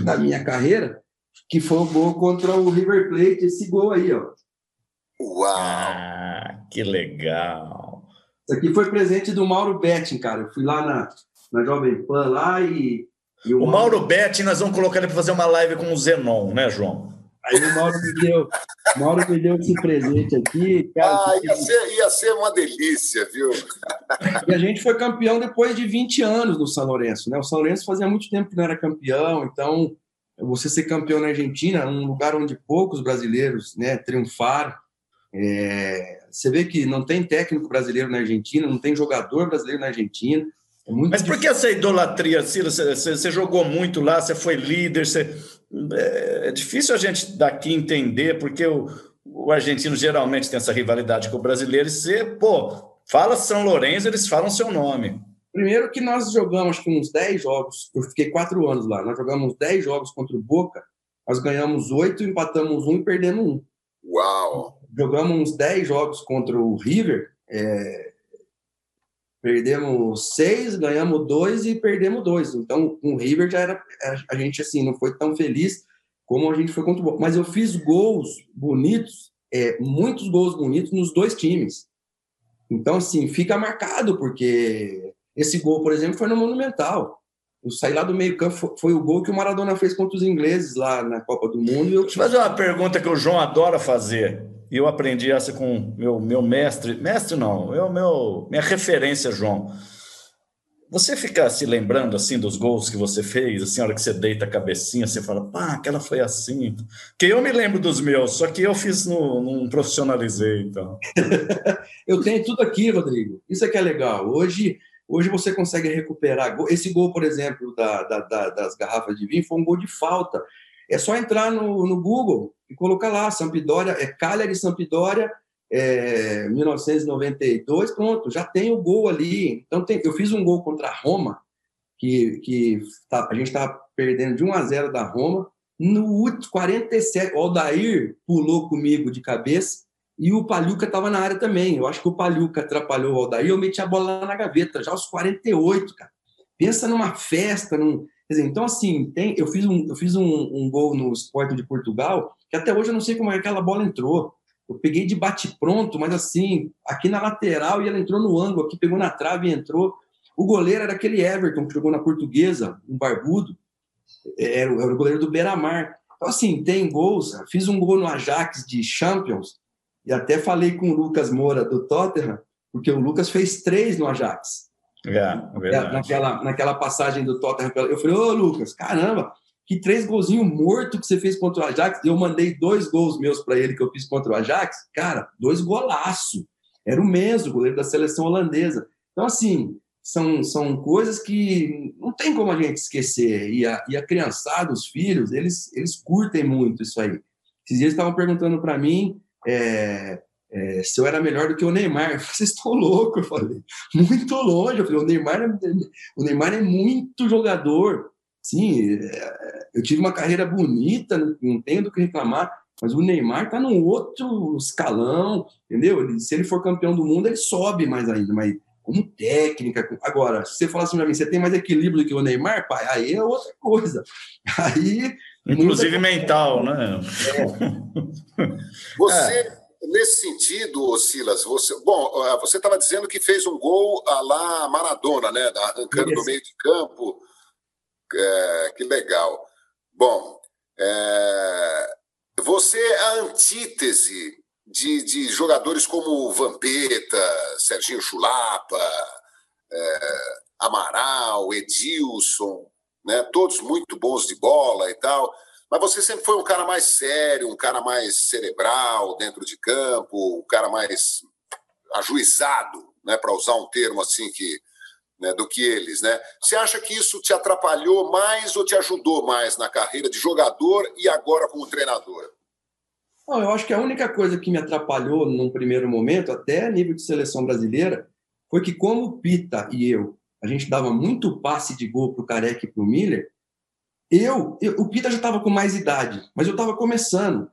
da minha carreira, que foi o gol contra o River Plate, esse gol aí, ó. Uau! Ah, que legal! Isso aqui foi presente do Mauro Betting, cara. Eu fui lá na, na Jovem Pan lá e. e o, o Mauro, Mauro Betting, nós vamos colocar ele para fazer uma live com o Zenon, né, João? Aí o Mauro me deu, Mauro me deu esse presente aqui. Cara, ah, ia, ser, ia ser uma delícia, viu? E a gente foi campeão depois de 20 anos no São Lourenço, né? O São Lourenço fazia muito tempo que não era campeão, então você ser campeão na Argentina, um lugar onde poucos brasileiros né, triunfaram, é, você vê que não tem técnico brasileiro na Argentina, não tem jogador brasileiro na Argentina. É Mas por que essa idolatria, Ciro? Você, você, você, jogou muito lá, você foi líder, você... É, é difícil a gente daqui entender, porque o, o argentino geralmente tem essa rivalidade com o brasileiro, e você, pô, fala São Lourenço, eles falam seu nome. Primeiro que nós jogamos com uns 10 jogos, eu fiquei quatro anos lá, nós jogamos 10 jogos contra o Boca, nós ganhamos oito, empatamos um e perdemos um. Uau! jogamos uns 10 jogos contra o River, é, perdemos seis, ganhamos dois e perdemos dois. Então, com o River já era a gente assim não foi tão feliz como a gente foi contra o Boca. Mas eu fiz gols bonitos, é, muitos gols bonitos nos dois times. Então, assim, fica marcado porque esse gol, por exemplo, foi no Monumental. Eu saí lá do meio campo, foi, o gol que o Maradona fez contra os ingleses lá na Copa do Mundo. eu... Deixa eu fazer uma pergunta que o João adora fazer. Eu aprendi essa com meu, meu mestre. Mestre não, eu, meu, minha referência, João. Você fica se lembrando assim dos gols que você fez, assim, a hora que você deita a cabecinha, você fala, pá, aquela foi assim. Que eu me lembro dos meus, só que eu fiz no, não profissionalizei, então. [laughs] eu tenho tudo aqui, Rodrigo. Isso é que é legal. Hoje Hoje você consegue recuperar. Esse gol, por exemplo, da, da, da, das garrafas de vinho foi um gol de falta. É só entrar no, no Google e colocar lá, Sampdoria, é Cagliari Sampdoria, é, 1992, pronto, já tem o gol ali. Então, tem, eu fiz um gol contra a Roma, que, que tá, a gente estava perdendo de 1 a 0 da Roma. No 47, o Aldair pulou comigo de cabeça e o Paluca estava na área também. Eu acho que o Paluca atrapalhou o Aldair. Eu meti a bola lá na gaveta, já aos 48, cara. Pensa numa festa. Num... Dizer, então, assim, tem... eu fiz, um, eu fiz um, um gol no Sport de Portugal, que até hoje eu não sei como é que aquela bola entrou. Eu peguei de bate-pronto, mas assim, aqui na lateral e ela entrou no ângulo, aqui pegou na trave e entrou. O goleiro era aquele Everton que jogou na portuguesa, um barbudo. Era, era o goleiro do Beira-Mar. Então, assim, tem gols. Fiz um gol no Ajax de Champions e até falei com o Lucas Moura do Tottenham, porque o Lucas fez três no Ajax. É. Naquela, naquela passagem do Tottenham. Eu falei, ô Lucas, caramba, que três golzinhos morto que você fez contra o Ajax. Eu mandei dois gols meus para ele que eu fiz contra o Ajax. Cara, dois golaço. Era o mesmo, goleiro da seleção holandesa. Então, assim, são, são coisas que não tem como a gente esquecer. E a, e a criançada, os filhos, eles, eles curtem muito isso aí. Esses dias estavam perguntando para mim é, é, se eu era melhor do que o Neymar. [laughs] Vocês estão loucos, eu falei. Muito longe. Eu falei, o Neymar é, o Neymar é muito jogador. Sim, é, eu tive uma carreira bonita, não tenho do que reclamar. Mas o Neymar tá num outro escalão, entendeu? Ele, se ele for campeão do mundo, ele sobe mais ainda, mas como técnica. Agora, se você falar assim para mim, você tem mais equilíbrio do que o Neymar, pai, aí é outra coisa. Aí. Inclusive mental, né? É. [laughs] Você. É. Nesse sentido, Silas, você, bom, você estava dizendo que fez um gol lá Maradona, né? Arrancando no meio de campo. É, que legal. Bom, é, você é a antítese de, de jogadores como Vampeta, Serginho Chulapa, é, Amaral, Edilson, né? todos muito bons de bola e tal. Mas você sempre foi um cara mais sério, um cara mais cerebral dentro de campo, um cara mais ajuizado, né? para usar um termo assim que né, do que eles, né? Você acha que isso te atrapalhou mais ou te ajudou mais na carreira de jogador e agora como treinador? Não, eu acho que a única coisa que me atrapalhou num primeiro momento, até a nível de seleção brasileira, foi que como o Pita e eu, a gente dava muito passe de gol para o Careca e para o Miller, eu, eu, o Pita já estava com mais idade, mas eu estava começando.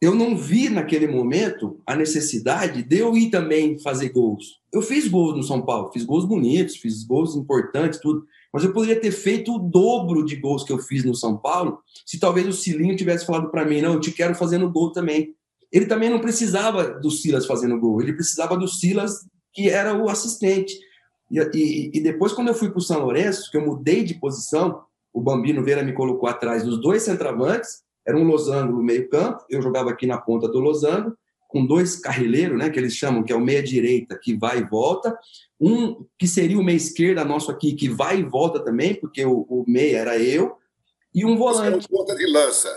Eu não vi naquele momento a necessidade de eu ir também fazer gols. Eu fiz gols no São Paulo, fiz gols bonitos, fiz gols importantes, tudo mas eu poderia ter feito o dobro de gols que eu fiz no São Paulo se talvez o Cilinho tivesse falado para mim: não, eu te quero fazendo gol também. Ele também não precisava do Silas fazendo gol, ele precisava do Silas, que era o assistente. E, e, e depois, quando eu fui para o São Lourenço, que eu mudei de posição, o Bambino Veira me colocou atrás dos dois centravantes, era um losango no meio-campo, eu jogava aqui na ponta do losango, com dois carrileiros, né, que eles chamam, que é o meia-direita, que vai e volta, um que seria o meia-esquerda nosso aqui, que vai e volta também, porque o, o meia era eu, e um volante. Você ponta de lança.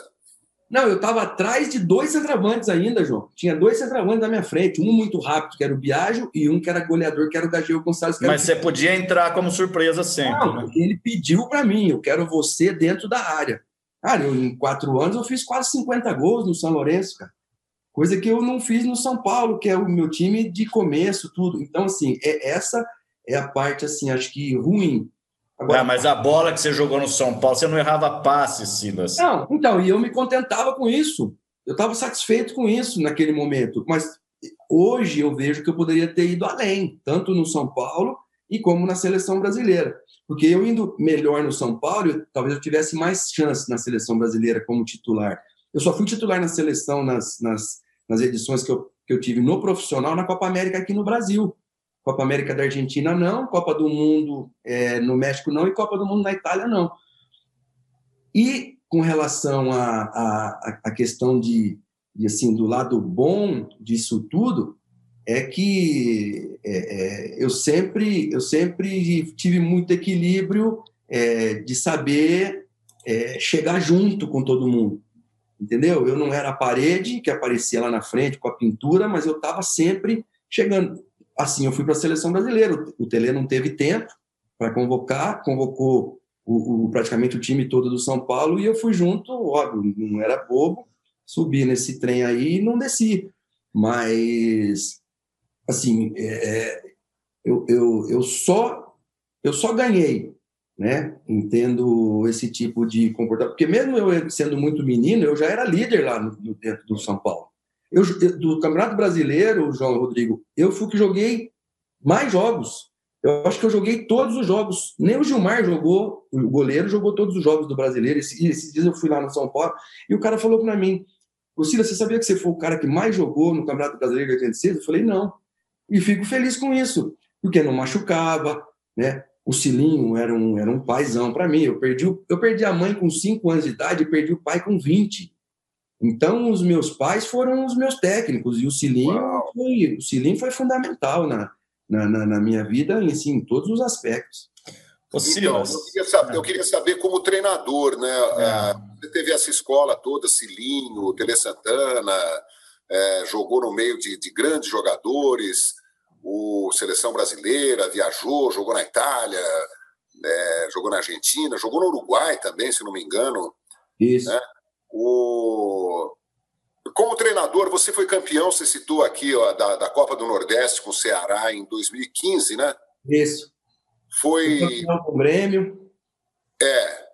Não, eu estava atrás de dois centravantes ainda, João. Tinha dois centravantes na minha frente. Um muito rápido, que era o Biagio, e um que era goleador, que era o Gageu Gonçalves. Mas você podia entrar como surpresa sempre. Não, né? Ele pediu para mim, eu quero você dentro da área. Cara, eu, em quatro anos eu fiz quase 50 gols no São Lourenço, cara coisa que eu não fiz no São Paulo, que é o meu time de começo, tudo. Então, assim, é, essa é a parte, assim, acho que ruim. Agora, ah, mas a bola que você jogou no São Paulo, você não errava passe, Silas. Não, então, e eu me contentava com isso. Eu estava satisfeito com isso naquele momento. Mas hoje eu vejo que eu poderia ter ido além, tanto no São Paulo e como na seleção brasileira. Porque eu indo melhor no São Paulo, eu, talvez eu tivesse mais chance na seleção brasileira como titular. Eu só fui titular na seleção nas, nas nas edições que eu, que eu tive no profissional na Copa América aqui no Brasil. Copa América da Argentina não, Copa do Mundo é, no México não e Copa do Mundo na Itália não. E com relação à a, a, a, questão de, de, assim do lado bom disso tudo é que é, é, eu sempre eu sempre tive muito equilíbrio é, de saber é, chegar junto com todo mundo entendeu? Eu não era a parede que aparecia lá na frente com a pintura, mas eu estava sempre chegando. Assim, eu fui para a seleção brasileira. O Tele não teve tempo para convocar, convocou o, o, praticamente o time todo do São Paulo e eu fui junto, óbvio, não era bobo, subi nesse trem aí e não desci. Mas, assim, é, é eu, eu, eu, só, eu só ganhei né? Entendo esse tipo de comportamento, porque mesmo eu sendo muito menino, eu já era líder lá no, dentro do São Paulo. Eu, do Campeonato Brasileiro, João Rodrigo, eu fui que joguei mais jogos. Eu acho que eu joguei todos os jogos. Nem o Gilmar jogou, o goleiro jogou todos os jogos do brasileiro. Esses, esses dias eu fui lá no São Paulo e o cara falou para mim: Lucila, você sabia que você foi o cara que mais jogou no Campeonato Brasileiro de 86? Eu falei: não. E fico feliz com isso, porque não machucava, né? o Cilinho era um, era um paizão para mim. Eu perdi, eu perdi a mãe com 5 anos de idade e perdi o pai com 20. Então, os meus pais foram os meus técnicos e o Cilinho, foi, o Cilinho foi fundamental na, na, na, na minha vida assim, em todos os aspectos. Então, eu, queria saber, eu queria saber como treinador, né? É. é. Você teve essa escola toda, Cilinho, Tele Santana, é, jogou no meio de, de grandes jogadores o seleção brasileira, viajou, jogou na Itália, é, jogou na Argentina, jogou no Uruguai também, se não me engano. Isso. Né? O... Como treinador, você foi campeão, você citou aqui ó, da, da Copa do Nordeste com o Ceará em 2015, né? Isso. Foi. Com o Grêmio. É.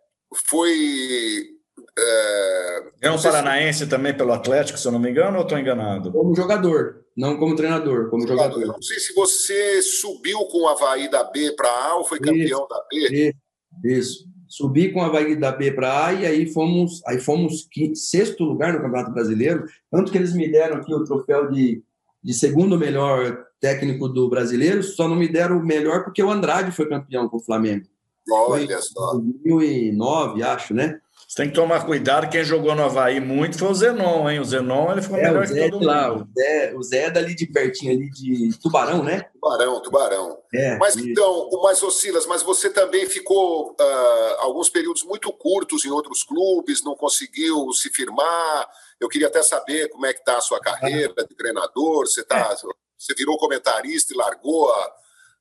Foi. É, é um paranaense se... também pelo Atlético, se eu não me engano, ou estou enganado? Como jogador, não como treinador, como jogador. Eu não sei se você subiu com o Havaí da B para A ou foi campeão isso, da B. Isso. Subi com o Havaí da B para A e aí fomos, aí fomos quinto, sexto lugar no Campeonato Brasileiro. Tanto que eles me deram aqui o troféu de, de segundo melhor técnico do brasileiro, só não me deram o melhor porque o Andrade foi campeão com o Flamengo. Olha só. 2009, acho, né? Você tem que tomar cuidado, quem jogou no Havaí muito foi o Zenon, hein? O Zenon ele ficou é, melhor que todo lá, mundo. O Zé, o Zé é dali de pertinho, ali de Tubarão, né? Tubarão, Tubarão. É, mas isso. então, mas ô Silas, mas você também ficou uh, alguns períodos muito curtos em outros clubes, não conseguiu se firmar. Eu queria até saber como é que está a sua carreira de treinador. Você, tá, é. você virou comentarista e largou a.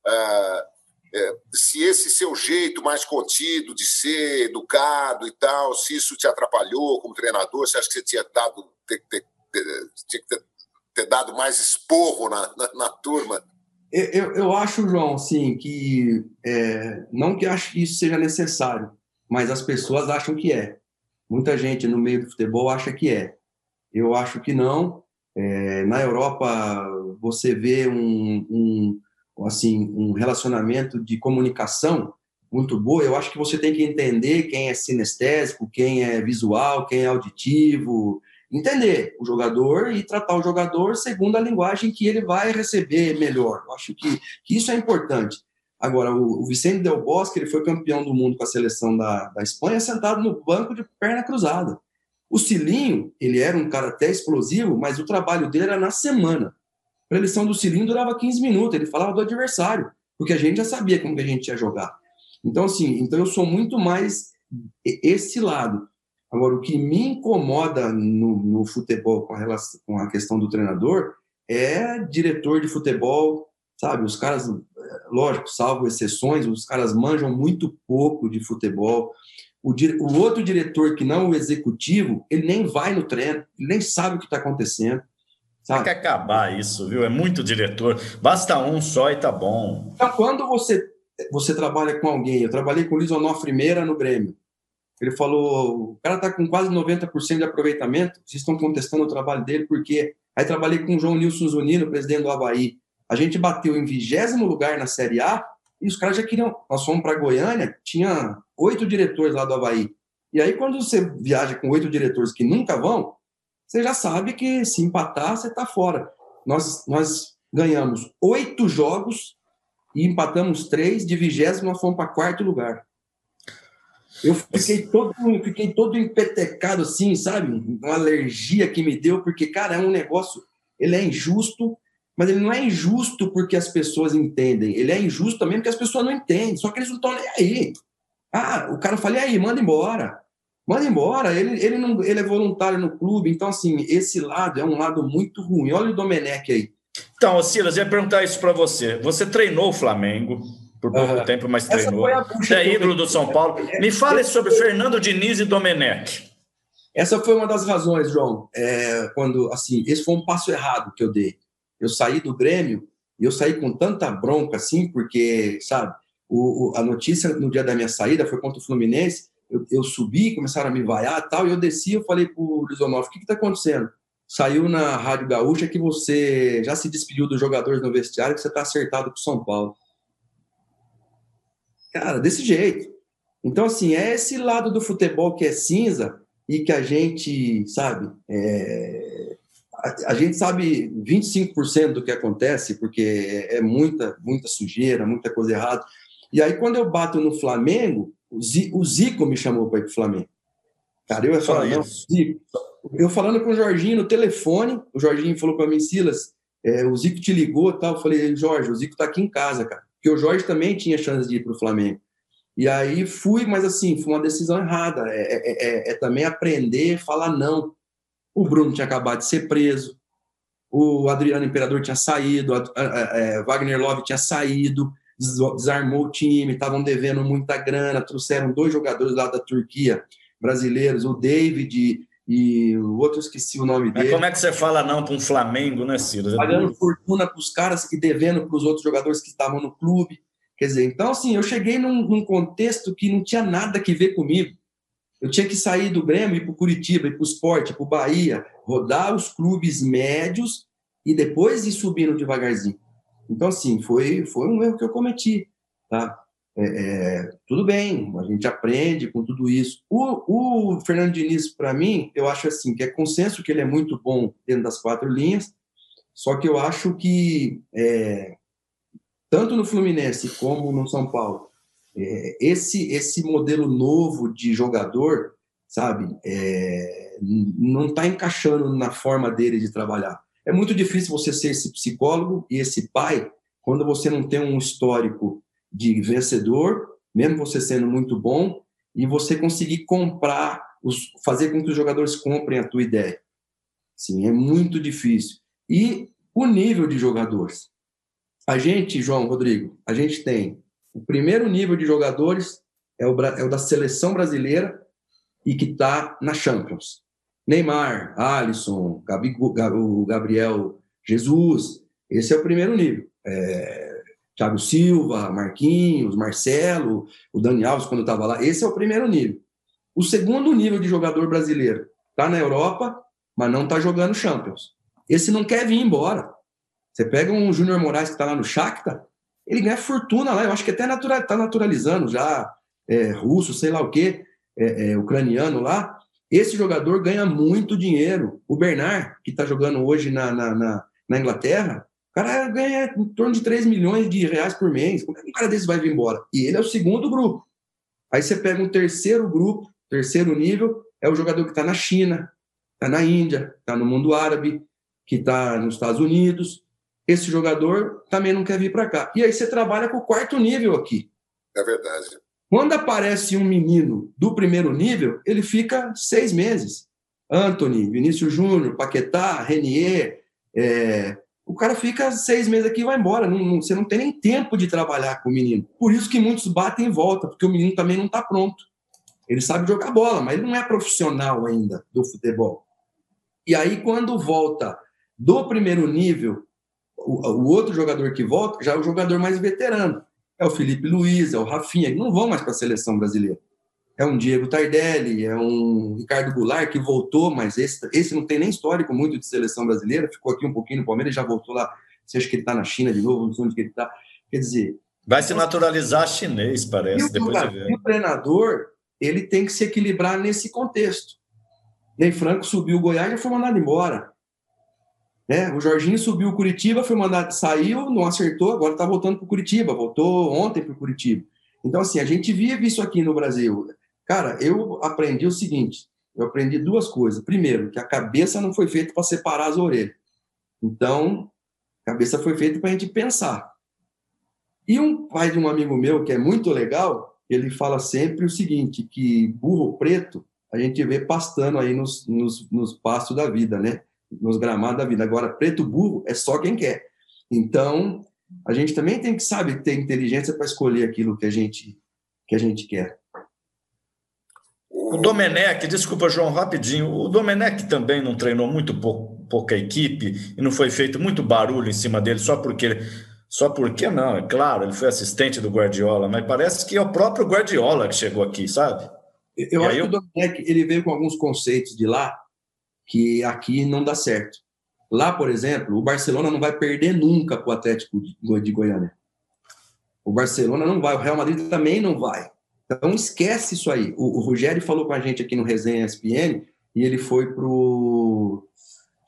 Uh, é, se esse seu jeito mais contido de ser educado e tal, se isso te atrapalhou como treinador, você acha que você tinha dado ter, ter, ter, tinha que ter, dado mais esporro na, na, na turma? Eu, eu acho, João, sim, que é, não que acho que isso seja necessário, mas as pessoas acham que é. Muita gente no meio do futebol acha que é. Eu acho que não. É, na Europa, você vê um, um assim um relacionamento de comunicação muito boa, eu acho que você tem que entender quem é sinestésico, quem é visual, quem é auditivo, entender o jogador e tratar o jogador segundo a linguagem que ele vai receber melhor. Eu acho que, que isso é importante. Agora, o, o, Vicente Del Bosque ele foi campeão do mundo com a seleção da, da Espanha sentado no banco de perna cruzada. O Cilinho, ele era um cara até explosivo, mas o trabalho dele era na semana. A eleição do cilindro durava 15 minutos, ele falava do adversário, porque a gente já sabia como que a gente ia jogar. Então, assim, então eu sou muito mais esse lado. Agora, o que me incomoda no, no futebol com a, relação, com a questão do treinador é diretor de futebol, sabe? Os caras, lógico, salvo exceções, os caras manjam muito pouco de futebol. O, o outro diretor que não o executivo, ele nem vai no treino, ele nem sabe o que está acontecendo. Sabe? Tem que acabar isso, viu? É muito diretor. Basta um só e tá bom. Então, quando você, você trabalha com alguém, eu trabalhei com o Luiz Onofre Meira no Grêmio. Ele falou: o cara tá com quase 90% de aproveitamento, vocês estão contestando o trabalho dele, porque. Aí trabalhei com o João Nilson Zunino, presidente do Havaí. A gente bateu em vigésimo lugar na Série A e os caras já queriam. Nós fomos para Goiânia, tinha oito diretores lá do Havaí. E aí, quando você viaja com oito diretores que nunca vão, você já sabe que se empatar, você está fora. Nós, nós ganhamos oito jogos e empatamos três, de vigésimo nós fomos para quarto lugar. Eu fiquei todo, fiquei todo empetecado assim, sabe? Uma alergia que me deu, porque, cara, é um negócio, ele é injusto, mas ele não é injusto porque as pessoas entendem, ele é injusto também porque as pessoas não entendem, só que eles não estão nem aí. Ah, o cara fala, e aí, manda embora. Manda embora, ele, ele, não, ele é voluntário no clube, então, assim, esse lado é um lado muito ruim. Olha o Domenech aí. Então, Silas, eu ia perguntar isso para você. Você treinou o Flamengo por pouco uhum. tempo, mas Essa treinou. Você é ídolo do São Paulo. Me fale sobre Fernando Diniz e Domenech. Essa foi uma das razões, João. É, quando, assim, esse foi um passo errado que eu dei. Eu saí do Grêmio e eu saí com tanta bronca, assim, porque, sabe, o, o, a notícia no dia da minha saída foi contra o Fluminense eu, eu subi, começaram a me vaiar tal, e eu desci, eu falei pro Lisonoff, o que está acontecendo? Saiu na Rádio Gaúcha que você já se despediu dos jogadores no vestiário, que você está acertado com São Paulo. Cara, desse jeito. Então, assim, é esse lado do futebol que é cinza e que a gente, sabe, é... a, a, gente sabe 25% do que acontece, porque é, é muita, muita sujeira, muita coisa errada. E aí, quando eu bato no Flamengo, o Zico me chamou para ir para o Flamengo. Cara, eu ia falar, não, Zico. Eu falando com o Jorginho no telefone, o Jorginho falou para mim, Silas, é, o Zico te ligou e tal. Eu falei, Jorge, o Zico está aqui em casa, cara. Porque o Jorge também tinha chance de ir para o Flamengo. E aí fui, mas assim, foi uma decisão errada. É, é, é, é também aprender a falar não. O Bruno tinha acabado de ser preso, o Adriano Imperador tinha saído, a, a, a, é, Wagner Love tinha saído, desarmou o time, estavam devendo muita grana, trouxeram dois jogadores lá da Turquia, brasileiros, o David e o outro esqueci o nome dele. Mas como é que você fala não para um Flamengo, né, Ciro? Pagando fortuna para os caras e devendo para os outros jogadores que estavam no clube. Quer dizer, então assim, eu cheguei num, num, contexto que não tinha nada que ver comigo. Eu tinha que sair do Grêmio, ir para o Curitiba, ir para o Esporte, para o Bahia, rodar os clubes médios e depois ir subindo devagarzinho. Então, assim, foi, foi um erro que eu cometi, tá? É, é, tudo bem, a gente aprende com tudo isso. O, o Fernando Diniz, para mim, eu acho assim, que é consenso que ele é muito bom dentro das quatro linhas, só que eu acho que, é, tanto no Fluminense como no São Paulo, é, esse, esse modelo novo de jogador, sabe, é, não está encaixando na forma dele de trabalhar. É muito difícil você ser esse psicólogo e esse pai quando você não tem um histórico de vencedor, mesmo você sendo muito bom, e você conseguir comprar, os, fazer com que os jogadores comprem a tua ideia. Sim, é muito difícil. E o nível de jogadores. A gente, João Rodrigo, a gente tem o primeiro nível de jogadores é o, é o da seleção brasileira e que está na Champions. Neymar, Alisson, o Gabriel Jesus, esse é o primeiro nível. É, Thiago Silva, Marquinhos, Marcelo, o Dani Alves quando estava lá, esse é o primeiro nível. O segundo nível de jogador brasileiro está na Europa, mas não está jogando Champions. Esse não quer vir embora. Você pega um Júnior Moraes que está lá no Shakhtar, ele ganha fortuna lá, eu acho que até está natura, naturalizando já, é, russo, sei lá o quê, é, é, ucraniano lá. Esse jogador ganha muito dinheiro. O Bernard, que está jogando hoje na, na, na, na, Inglaterra, o cara ganha em torno de 3 milhões de reais por mês. Como é que um cara desse vai vir embora? E ele é o segundo grupo. Aí você pega um terceiro grupo, terceiro nível, é o jogador que está na China, está na Índia, está no mundo árabe, que está nos Estados Unidos, esse jogador também não quer vir para cá. E aí você trabalha com o quarto nível aqui. É verdade. Quando aparece um menino do primeiro nível, ele fica seis meses. Anthony, Vinícius Júnior, Paquetá, Renier, é... o cara fica seis meses aqui e vai embora. Não, não, você não tem nem tempo de trabalhar com o menino. Por isso que muitos batem em volta, porque o menino também não está pronto. Ele sabe jogar bola, mas ele não é profissional ainda do futebol. E aí, quando volta do primeiro nível o, o, outro jogador que volta já é o jogador mais veterano. É o Felipe Luiz, é o Rafinha, que não vão mais para a seleção brasileira. É um Diego Tardelli, é um Ricardo Goulart, que voltou, mas esse, esse não tem nem histórico muito de seleção brasileira, ficou aqui um pouquinho no Palmeiras, já voltou lá. Você acha que ele está na China de novo, não sei onde que ele está. Quer dizer. Vai se naturalizar chinês, parece, depois de ver. O treinador, ele tem que se equilibrar nesse contexto. Ney Franco subiu o Goiás e foi mandado embora. É, o Jorginho subiu o Curitiba, foi mandado, saiu, não acertou, agora está voltando para o Curitiba, voltou ontem para o Curitiba. Então, assim, a gente vive isso aqui no Brasil. Cara, eu aprendi o seguinte: eu aprendi duas coisas. Primeiro, que a cabeça não foi feita para separar as orelhas. Então, a cabeça foi feita para a gente pensar. E um pai de um amigo meu, que é muito legal, ele fala sempre o seguinte: que burro preto a gente vê pastando aí nos, nos, nos pastos da vida, né? Nos gramados da vida. Agora, preto burro é só quem quer. Então, a gente também tem que, sabe, ter inteligência para escolher aquilo que a gente, que a gente quer. O Domenech, desculpa, João, rapidinho. O Domenech também não treinou muito pouco, pouca equipe e não foi feito muito barulho em cima dele só porque. Só porque não, é claro, ele foi assistente do Guardiola, mas parece que é o próprio Guardiola que chegou aqui, sabe? Eu e acho que o Domenech ele veio com alguns conceitos de lá que aqui não dá certo. Lá, por exemplo, o Barcelona não vai perder nunca para o Atlético de Goiânia. O Barcelona não vai, o Real Madrid também não vai. Então esquece isso aí. O, o Rogério falou com a gente aqui no Resenha SPN e ele foi pro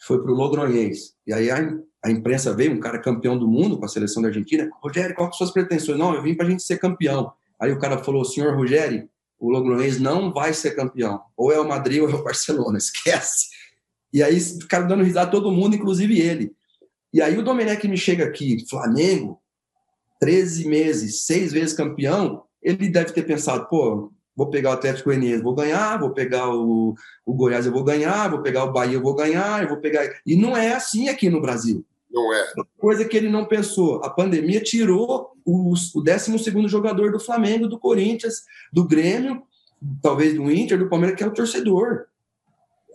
foi pro Logronhês. E aí a, a, imprensa veio, um cara campeão do mundo com a seleção da Argentina. Rogério, qual que são suas pretensões? Não, eu vim para a gente ser campeão. Aí o cara falou, senhor Rogério, o Logronhês não vai ser campeão. Ou é o Madrid ou é o Barcelona, [laughs] esquece. E aí ficaram dando risada todo mundo, inclusive ele. E aí o Domenech me chega aqui, Flamengo, 13 meses, seis vezes campeão, ele deve ter pensado, pô, vou pegar o Atlético Goianiense, vou ganhar, vou pegar o, o Goiás, eu vou ganhar, vou pegar o Bahia, eu vou ganhar, eu vou pegar... E não é assim aqui no Brasil. Não é. Coisa que ele não pensou. A pandemia tirou o, o 12 jogador do Flamengo, do Corinthians, do Grêmio, talvez do Inter, do Palmeiras, que é o torcedor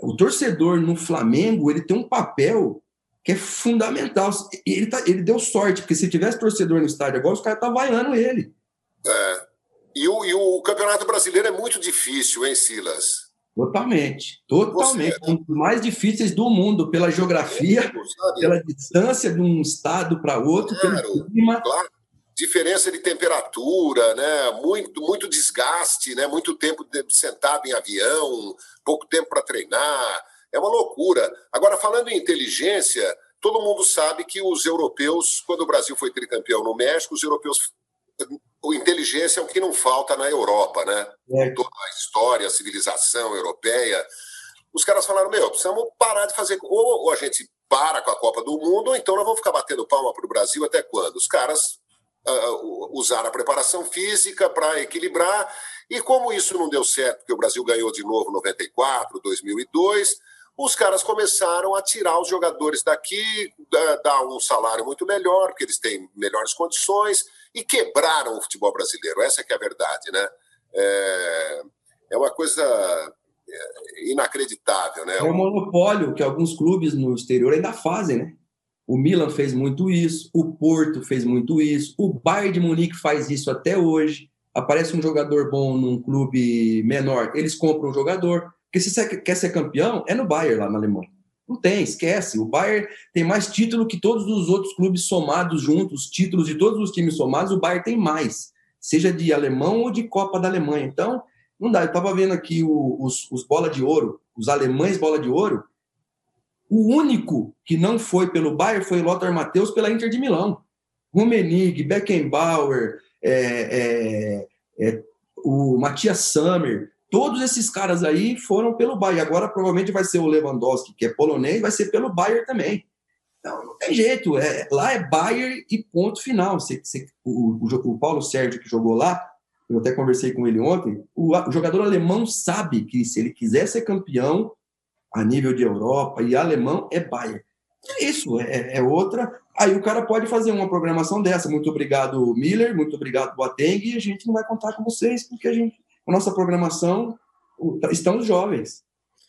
o torcedor no Flamengo ele tem um papel que é fundamental. Ele, tá, ele deu sorte, porque se tivesse torcedor no estádio agora, os caras estavam vaiando ele. É. E o, e o Campeonato Brasileiro é muito difícil, hein, Silas? Totalmente, totalmente. Você... Um dos mais difíceis do mundo, pela geografia, pela distância de um estado para outro, claro, pelo clima. Claro. Diferença de temperatura, né? muito, muito desgaste, né? muito tempo sentado em avião, pouco tempo para treinar. É uma loucura. Agora, falando em inteligência, todo mundo sabe que os europeus, quando o Brasil foi tricampeão no México, os europeus o inteligência é o que não falta na Europa, né? É. Toda a história, a civilização europeia. Os caras falaram: meu, precisamos parar de fazer. Ou, ou a gente para com a Copa do Mundo, ou então nós vamos ficar batendo palma para o Brasil até quando? Os caras uh, usaram a preparação física para equilibrar. E como isso não deu certo, porque o Brasil ganhou de novo 94, 2002, os caras começaram a tirar os jogadores daqui, dar um salário muito melhor, porque eles têm melhores condições e quebraram o futebol brasileiro. Essa que é a verdade, né? É, é uma coisa é, inacreditável, né? É um monopólio que alguns clubes no exterior ainda fazem, né? O Milan fez muito isso, o Porto fez muito isso, o Bayern de Munique faz isso até hoje. Aparece um jogador bom num clube menor, eles compram um jogador. Porque se você quer ser campeão, é no Bayern lá na Alemanha. Não tem, esquece. O Bayern tem mais título que todos os outros clubes somados juntos, títulos de todos os times somados, o Bayern tem mais, seja de alemão ou de Copa da Alemanha. Então, não dá. Eu estava vendo aqui os, os bola de ouro, os alemães bola de ouro. O único que não foi pelo Bayern foi Lothar Matheus pela Inter de Milão. Rummenigge, Beckenbauer, é, é, é, o Matias Sammer, Todos esses caras aí foram pelo Bayern. Agora provavelmente vai ser o Lewandowski, que é polonês, vai ser pelo Bayern também. Então não tem jeito. É, lá é Bayern e ponto final. Você, você, o, o, o, Paulo Sérgio que jogou lá, eu até conversei com ele ontem, o, o jogador alemão sabe que se ele quiser ser campeão a nível de Europa e alemão, é Bayern. É isso, é, é, outra. Aí o cara pode fazer uma programação dessa. Muito obrigado, Miller, muito obrigado, Boateng, e a gente não vai contar com vocês, porque a gente a nossa programação estão os jovens.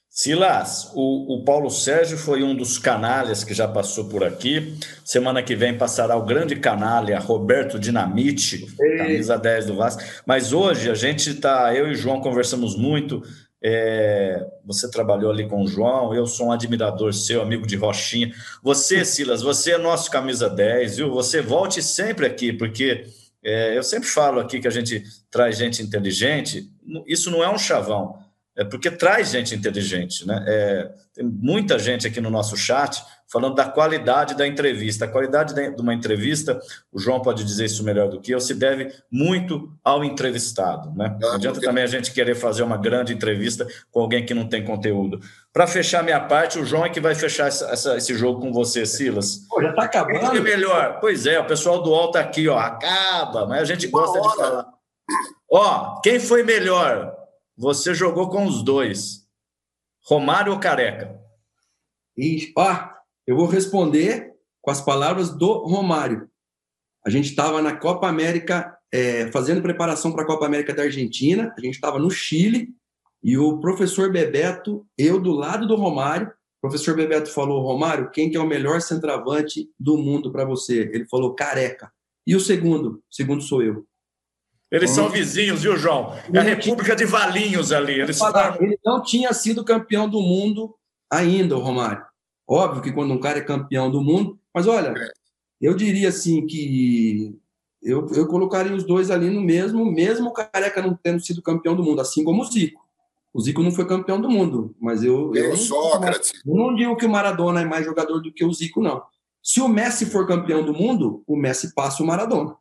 Silas, o, o, Paulo Sérgio foi um dos canalhas que já passou por aqui. Semana que vem passará o grande canalha Roberto Dinamite, Ei. camisa 10 do Vasco. Mas hoje a gente está, eu e o João conversamos muito. É, você trabalhou ali com o João, eu sou um admirador seu, amigo de Rochinha. Você, Silas, você é nosso camisa 10, viu? Você volte sempre aqui, porque é, eu sempre falo aqui que a gente traz gente inteligente, isso não é um chavão, é porque traz gente inteligente. Né? É, tem muita gente aqui no nosso chat falando da qualidade da entrevista. A qualidade de uma entrevista, o João pode dizer isso melhor do que eu, se deve muito ao entrevistado. Né? Não adianta também a gente querer fazer uma grande entrevista com alguém que não tem conteúdo. Para fechar minha parte, o João é que vai fechar essa, essa, esse jogo com você, Silas. Pô, já está acabando. Quem é melhor? Pois é, o pessoal do UOL está aqui, ó, acaba, mas a gente gosta de falar. Ó, quem foi melhor? Você jogou com os dois. Romário ou Careca? Ixi, ó, eu vou responder com as palavras do Romário. A gente estava na Copa América, é, fazendo preparação para a Copa América da Argentina, a gente estava no Chile, e o professor Bebeto, eu do lado do Romário, o professor Bebeto falou, Romário, quem que é o melhor centroavante do mundo para você? Ele falou, careca. E o segundo? O segundo sou eu. Eles são vizinhos, viu, João? É a República de Valinhos ali. Eles Ele não tinha sido campeão do mundo ainda, o Romário. Óbvio que quando um cara é campeão do mundo, mas olha, eu diria assim que eu, eu colocaria os dois ali no mesmo, mesmo o Careca não tendo sido campeão do mundo, assim como o Zico. O Zico não foi campeão do mundo, mas eu. Eu, eu Sócrates. eu não digo que o Maradona é mais jogador do que o Zico, não. Se o Messi for campeão do mundo, o Messi passa o Maradona.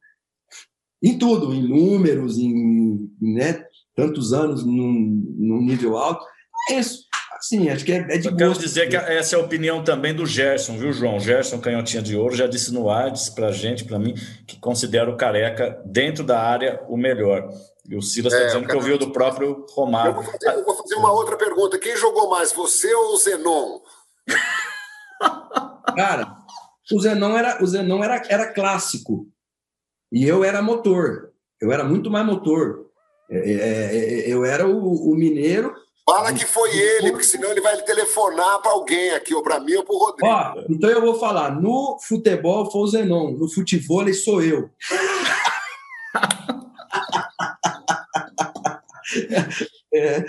Em tudo, em números, em né, tantos anos num, num nível alto. É isso. Sim, acho que é, é de Eu quero dizer que essa é a opinião também do Gerson, viu, João? Gerson Canhotinha de Ouro já disse no ar, disse para gente, para mim, que considera o Careca, dentro da área, o melhor. E o Silas está é, dizendo que ouviu do próprio Romário. Eu vou, fazer, eu vou fazer uma outra pergunta. Quem jogou mais, você ou o Zenon? Cara, o Zenon era, o Zenon era, era clássico. E eu era motor. Eu era muito mais motor. É, é, é eu era o, o mineiro Fala que foi ele, porque senão ele vai telefonar para alguém aqui, ou para mim ou para o Rodrigo. Ó, então eu vou falar: no futebol foi o Zenon, no futebol sou eu. [laughs] é.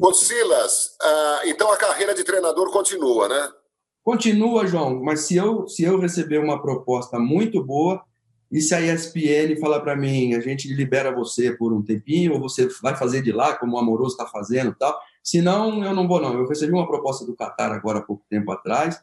Ô, Silas, uh, então a carreira de treinador continua, né? Continua, João, mas se eu, se eu receber uma proposta muito boa e se a ESPN falar para mim, a gente libera você por um tempinho, ou você vai fazer de lá, como o Amoroso está fazendo tal, se não, eu não vou não. Eu recebi uma proposta do Qatar agora há pouco tempo atrás,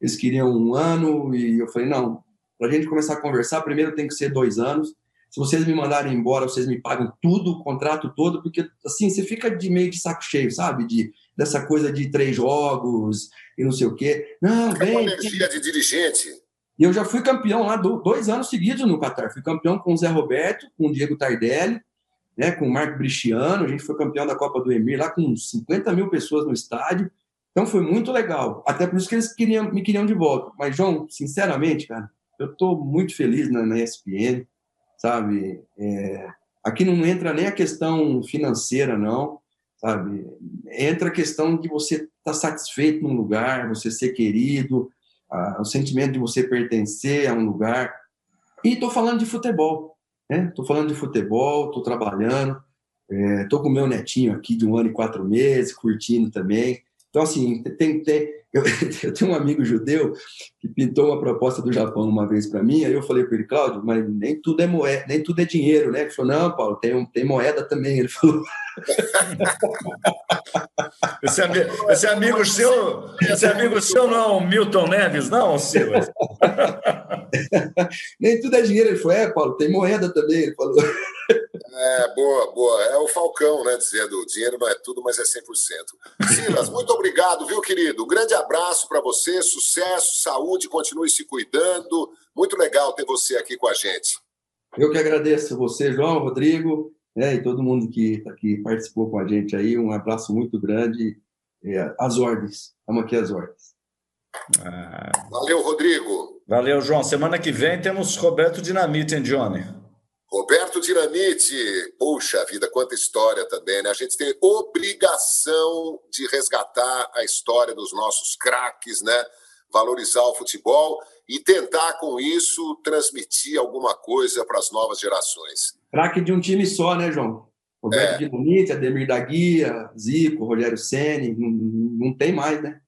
eles queriam um ano e eu falei, não, para a gente começar a conversar, primeiro tem que ser dois anos, se vocês me mandarem embora, vocês me pagam tudo, o contrato todo, porque assim, você fica de meio de saco cheio, sabe? De, dessa coisa de três jogos e não sei o quê. Não, vem. É uma energia de dirigente. E eu já fui campeão lá dois anos seguidos no Qatar. Fui campeão com o Zé Roberto, com o Diego Tardelli, né, com o Marco Brichiano. A gente foi campeão da Copa do Emir lá com 50 mil pessoas no estádio. Então foi muito legal. Até por isso que eles queriam, me queriam de volta. Mas, João, sinceramente, cara, eu estou muito feliz na, na ESPN sabe? É, aqui não entra nem a questão financeira, não, sabe? Entra a questão de você estar tá satisfeito num lugar, você ser querido, a, o sentimento de você pertencer a um lugar. E estou falando de futebol, né? Estou falando de futebol, estou trabalhando, estou é, com meu netinho aqui de um ano e quatro meses, curtindo também. Então, assim, tem, tem, eu, [laughs] eu, tenho um amigo judeu que pintou uma proposta do Japão uma vez para mim, aí eu falei para ele, Cláudio, mas nem tudo é moeda, nem tudo é dinheiro, né? Ele falou, não, Paulo, tem, tem moeda também. Ele falou. [laughs] Esse, amigo, esse amigo seu, esse amigo seu não é o Milton Neves, não, Silas? [laughs] nem tudo é dinheiro. Ele falou, é, Paulo, tem moeda também. Ele falou. É, boa, boa. É o Falcão, né, dizendo, dinheiro não é tudo, mas é 100%. Silas, muito obrigado, viu, querido? Um grande abraço para você, sucesso, saúde, continue se cuidando. Muito legal ter você aqui com a gente. Eu que agradeço você, João, Rodrigo, né, e todo mundo que, que participou com a gente aí. Um abraço muito grande. É, as ordens. Estamos aqui às ordens. Ah. Valeu, Rodrigo. Valeu, João. Semana que vem temos Roberto Dinamite, hein, Johnny? Roberto Dinamite, puxa vida, quanta história também, né? A gente tem obrigação de resgatar a história dos nossos craques, né? Valorizar o futebol e tentar, com isso, transmitir alguma coisa para as novas gerações. Craque de um time só, né, João? Roberto é. Dinamite, Ademir da Guia, Zico, Rogério Ceni, não, não tem mais, né?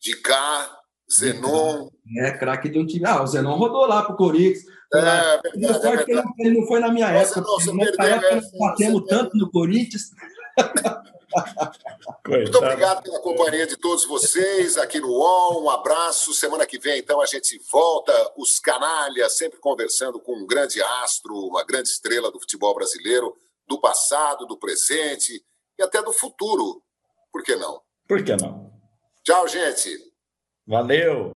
De cá, Zenon. É, craque de um time. Ah, o Zenon rodou lá pro Corinthians. É, verdade, é ele não foi na minha Nossa, época. Não, na perdeu, época nós batemos tanto no Corinthians. [laughs] Muito obrigado pela companhia de todos vocês aqui no UOL. Um abraço. Semana que vem, então, a gente volta. Os canalhas, sempre conversando com um grande astro, uma grande estrela do futebol brasileiro, do passado, do presente e até do futuro. Por que não? Por que não? Tchau, gente. Valeu!